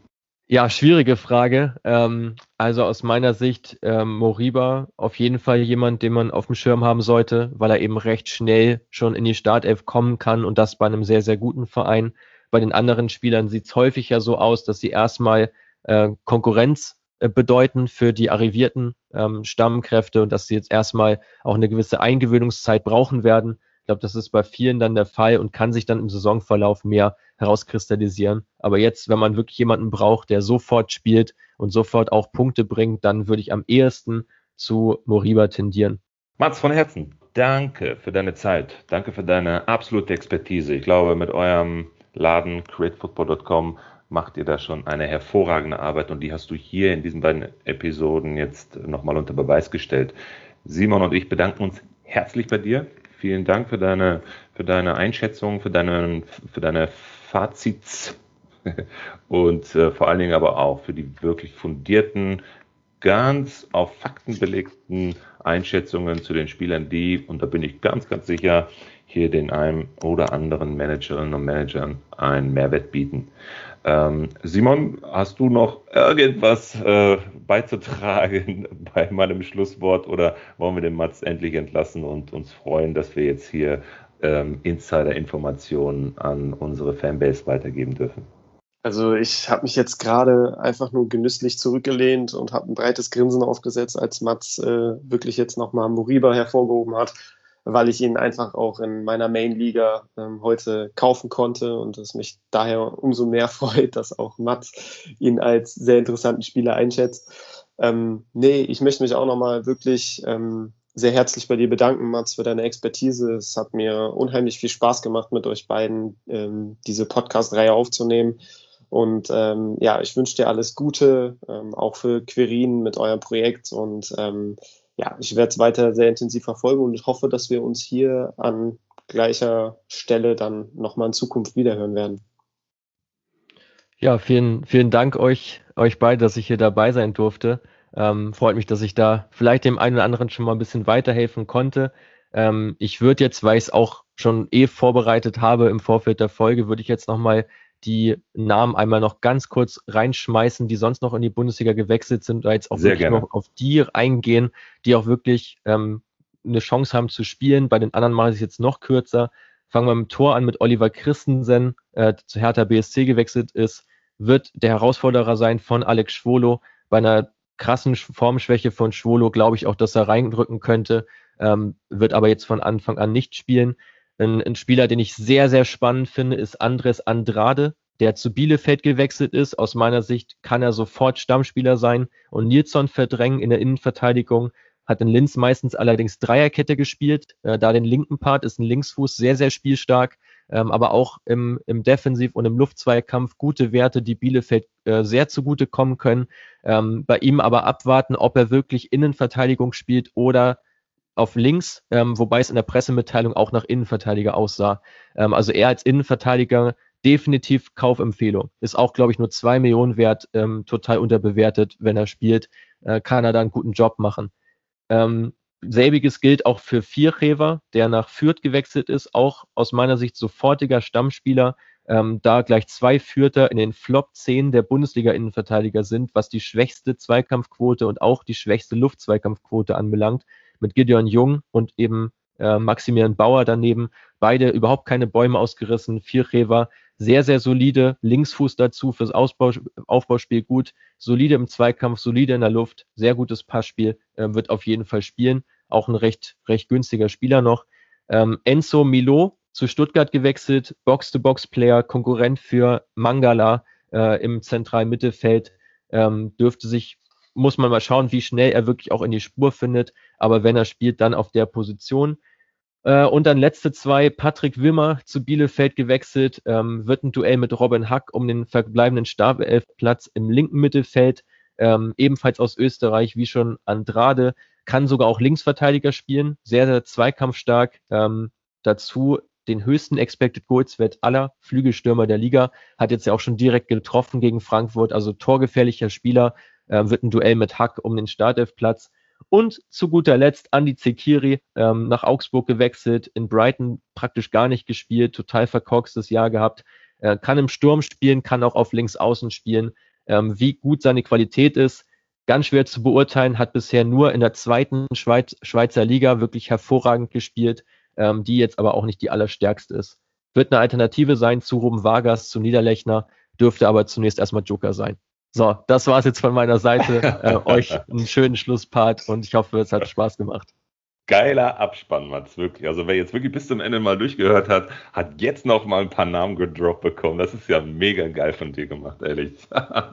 Ja, schwierige Frage. Ähm, also aus meiner Sicht ähm, Moriba auf jeden Fall jemand, den man auf dem Schirm haben sollte, weil er eben recht schnell schon in die Startelf kommen kann und das bei einem sehr, sehr guten Verein. Bei den anderen Spielern sieht es häufig ja so aus, dass sie erstmal äh, Konkurrenz äh, bedeuten für die arrivierten ähm, Stammkräfte und dass sie jetzt erstmal auch eine gewisse Eingewöhnungszeit brauchen werden. Ich glaube, das ist bei vielen dann der Fall und kann sich dann im Saisonverlauf mehr herauskristallisieren. Aber jetzt, wenn man wirklich jemanden braucht, der sofort spielt und sofort auch Punkte bringt, dann würde ich am ehesten zu Moriba tendieren. Mats von Herzen, danke für deine Zeit. Danke für deine absolute Expertise. Ich glaube, mit eurem Laden createfootball.com macht ihr da schon eine hervorragende Arbeit und die hast du hier in diesen beiden Episoden jetzt nochmal unter Beweis gestellt. Simon und ich bedanken uns herzlich bei dir Vielen Dank für deine, für deine Einschätzung, für deine, für deine Fazits und äh, vor allen Dingen aber auch für die wirklich fundierten, ganz auf Fakten belegten Einschätzungen zu den Spielern, die, und da bin ich ganz, ganz sicher, hier den einen oder anderen Managerinnen und Managern einen Mehrwert bieten. Ähm, Simon, hast du noch irgendwas äh, beizutragen bei meinem Schlusswort oder wollen wir den Mats endlich entlassen und uns freuen, dass wir jetzt hier ähm, Insider-Informationen an unsere Fanbase weitergeben dürfen? Also ich habe mich jetzt gerade einfach nur genüsslich zurückgelehnt und habe ein breites Grinsen aufgesetzt, als Mats äh, wirklich jetzt nochmal Moriba hervorgehoben hat weil ich ihn einfach auch in meiner Main-Liga ähm, heute kaufen konnte und es mich daher umso mehr freut, dass auch Matt ihn als sehr interessanten Spieler einschätzt. Ähm, nee, ich möchte mich auch nochmal wirklich ähm, sehr herzlich bei dir bedanken, Mats, für deine Expertise. Es hat mir unheimlich viel Spaß gemacht, mit euch beiden ähm, diese Podcast-Reihe aufzunehmen. Und ähm, ja, ich wünsche dir alles Gute, ähm, auch für Querin mit eurem Projekt und ähm, ja, ich werde es weiter sehr intensiv verfolgen und ich hoffe, dass wir uns hier an gleicher Stelle dann nochmal in Zukunft wiederhören werden. Ja, vielen, vielen Dank euch, euch beide, dass ich hier dabei sein durfte. Ähm, freut mich, dass ich da vielleicht dem einen oder anderen schon mal ein bisschen weiterhelfen konnte. Ähm, ich würde jetzt, weil ich es auch schon eh vorbereitet habe im Vorfeld der Folge, würde ich jetzt nochmal die Namen einmal noch ganz kurz reinschmeißen, die sonst noch in die Bundesliga gewechselt sind, da jetzt auch Sehr wirklich gerne. noch auf die eingehen, die auch wirklich ähm, eine Chance haben zu spielen. Bei den anderen mache ich es jetzt noch kürzer. Fangen wir mit dem Tor an mit Oliver Christensen, äh, zu Hertha BSC gewechselt ist, wird der Herausforderer sein von Alex Schwolo. Bei einer krassen Formschwäche von Schwolo glaube ich auch, dass er reindrücken könnte, ähm, wird aber jetzt von Anfang an nicht spielen. Ein, ein Spieler, den ich sehr, sehr spannend finde, ist Andres Andrade, der zu Bielefeld gewechselt ist. Aus meiner Sicht kann er sofort Stammspieler sein und Nilsson verdrängen in der Innenverteidigung. Hat in Linz meistens allerdings Dreierkette gespielt. Äh, da den linken Part ist ein Linksfuß sehr, sehr spielstark. ähm, aber auch im, im Defensiv- und im Luftzweikampf gute Werte, die Bielefeld äh, sehr zugute kommen können. Ähm, bei ihm aber abwarten, ob er wirklich Innenverteidigung spielt oder auf links, ähm, wobei es in der Pressemitteilung auch nach Innenverteidiger aussah. Ähm, also er als Innenverteidiger definitiv Kaufempfehlung. Ist auch, glaube ich, nur zwei Millionen wert, ähm, total unterbewertet, wenn er spielt. Äh, kann er da einen guten Job machen. Ähm, selbiges gilt auch für Vierhever, der nach Fürth gewechselt ist, auch aus meiner Sicht sofortiger Stammspieler, ähm, da gleich zwei Fürther in den Flop 10 der Bundesliga-Innenverteidiger sind, was die schwächste Zweikampfquote und auch die schwächste Luftzweikampfquote anbelangt, mit Gideon Jung und eben äh, Maximilian Bauer daneben, beide überhaupt keine Bäume ausgerissen, Vierhever sehr, sehr solide, Linksfuß dazu fürs Ausbau, Aufbauspiel gut, solide im Zweikampf, solide in der Luft, sehr gutes Passspiel, äh, wird auf jeden Fall spielen. Auch ein recht, recht günstiger Spieler noch. Ähm, Enzo Milo zu Stuttgart gewechselt, Box-to-Box-Player, Konkurrent für Mangala äh, im zentralen Mittelfeld, ähm, dürfte sich, muss man mal schauen, wie schnell er wirklich auch in die Spur findet, aber wenn er spielt, dann auf der Position. Äh, und dann letzte zwei, Patrick Wimmer zu Bielefeld gewechselt, ähm, wird ein Duell mit Robin Hack um den verbleibenden Stabelfplatz im linken Mittelfeld, ähm, ebenfalls aus Österreich, wie schon Andrade, kann sogar auch Linksverteidiger spielen, sehr, sehr zweikampfstark, ähm, dazu den höchsten Expected Goals Wert aller Flügelstürmer der Liga, hat jetzt ja auch schon direkt getroffen gegen Frankfurt, also torgefährlicher Spieler, äh, wird ein Duell mit Hack um den Startelfplatz. Und zu guter Letzt Andi Zekiri ähm, nach Augsburg gewechselt, in Brighton praktisch gar nicht gespielt, total verkorkstes Jahr gehabt, äh, kann im Sturm spielen, kann auch auf links außen spielen. Ähm, wie gut seine Qualität ist, ganz schwer zu beurteilen, hat bisher nur in der zweiten Schweiz, Schweizer Liga wirklich hervorragend gespielt, ähm, die jetzt aber auch nicht die allerstärkste ist. Wird eine Alternative sein zu Ruben Vargas, zu Niederlechner, dürfte aber zunächst erstmal Joker sein. So, das war es jetzt von meiner Seite. äh, euch einen schönen Schlusspart und ich hoffe, es hat Spaß gemacht. Geiler Abspann, Mats, wirklich. Also wer jetzt wirklich bis zum Ende mal durchgehört hat, hat jetzt noch mal ein paar Namen gedroppt bekommen. Das ist ja mega geil von dir gemacht, ehrlich.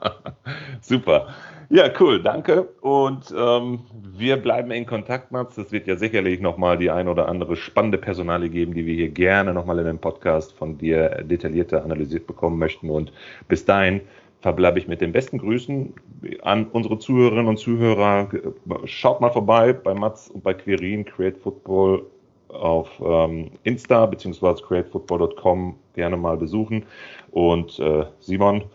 Super. Ja, cool, danke. Und ähm, wir bleiben in Kontakt, Mats. Es wird ja sicherlich noch mal die ein oder andere spannende Personale geben, die wir hier gerne noch mal in dem Podcast von dir detaillierter analysiert bekommen möchten. Und bis dahin verbleibe ich mit den besten Grüßen an unsere Zuhörerinnen und Zuhörer. Schaut mal vorbei bei Mats und bei Quirin, Create Football auf ähm, Insta bzw. createfootball.com gerne mal besuchen. Und äh, Simon,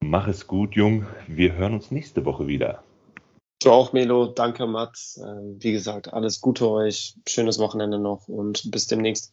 mach es gut, Jung. Wir hören uns nächste Woche wieder. Du auch, Melo. Danke, Mats. Äh, wie gesagt, alles Gute euch. Schönes Wochenende noch und bis demnächst.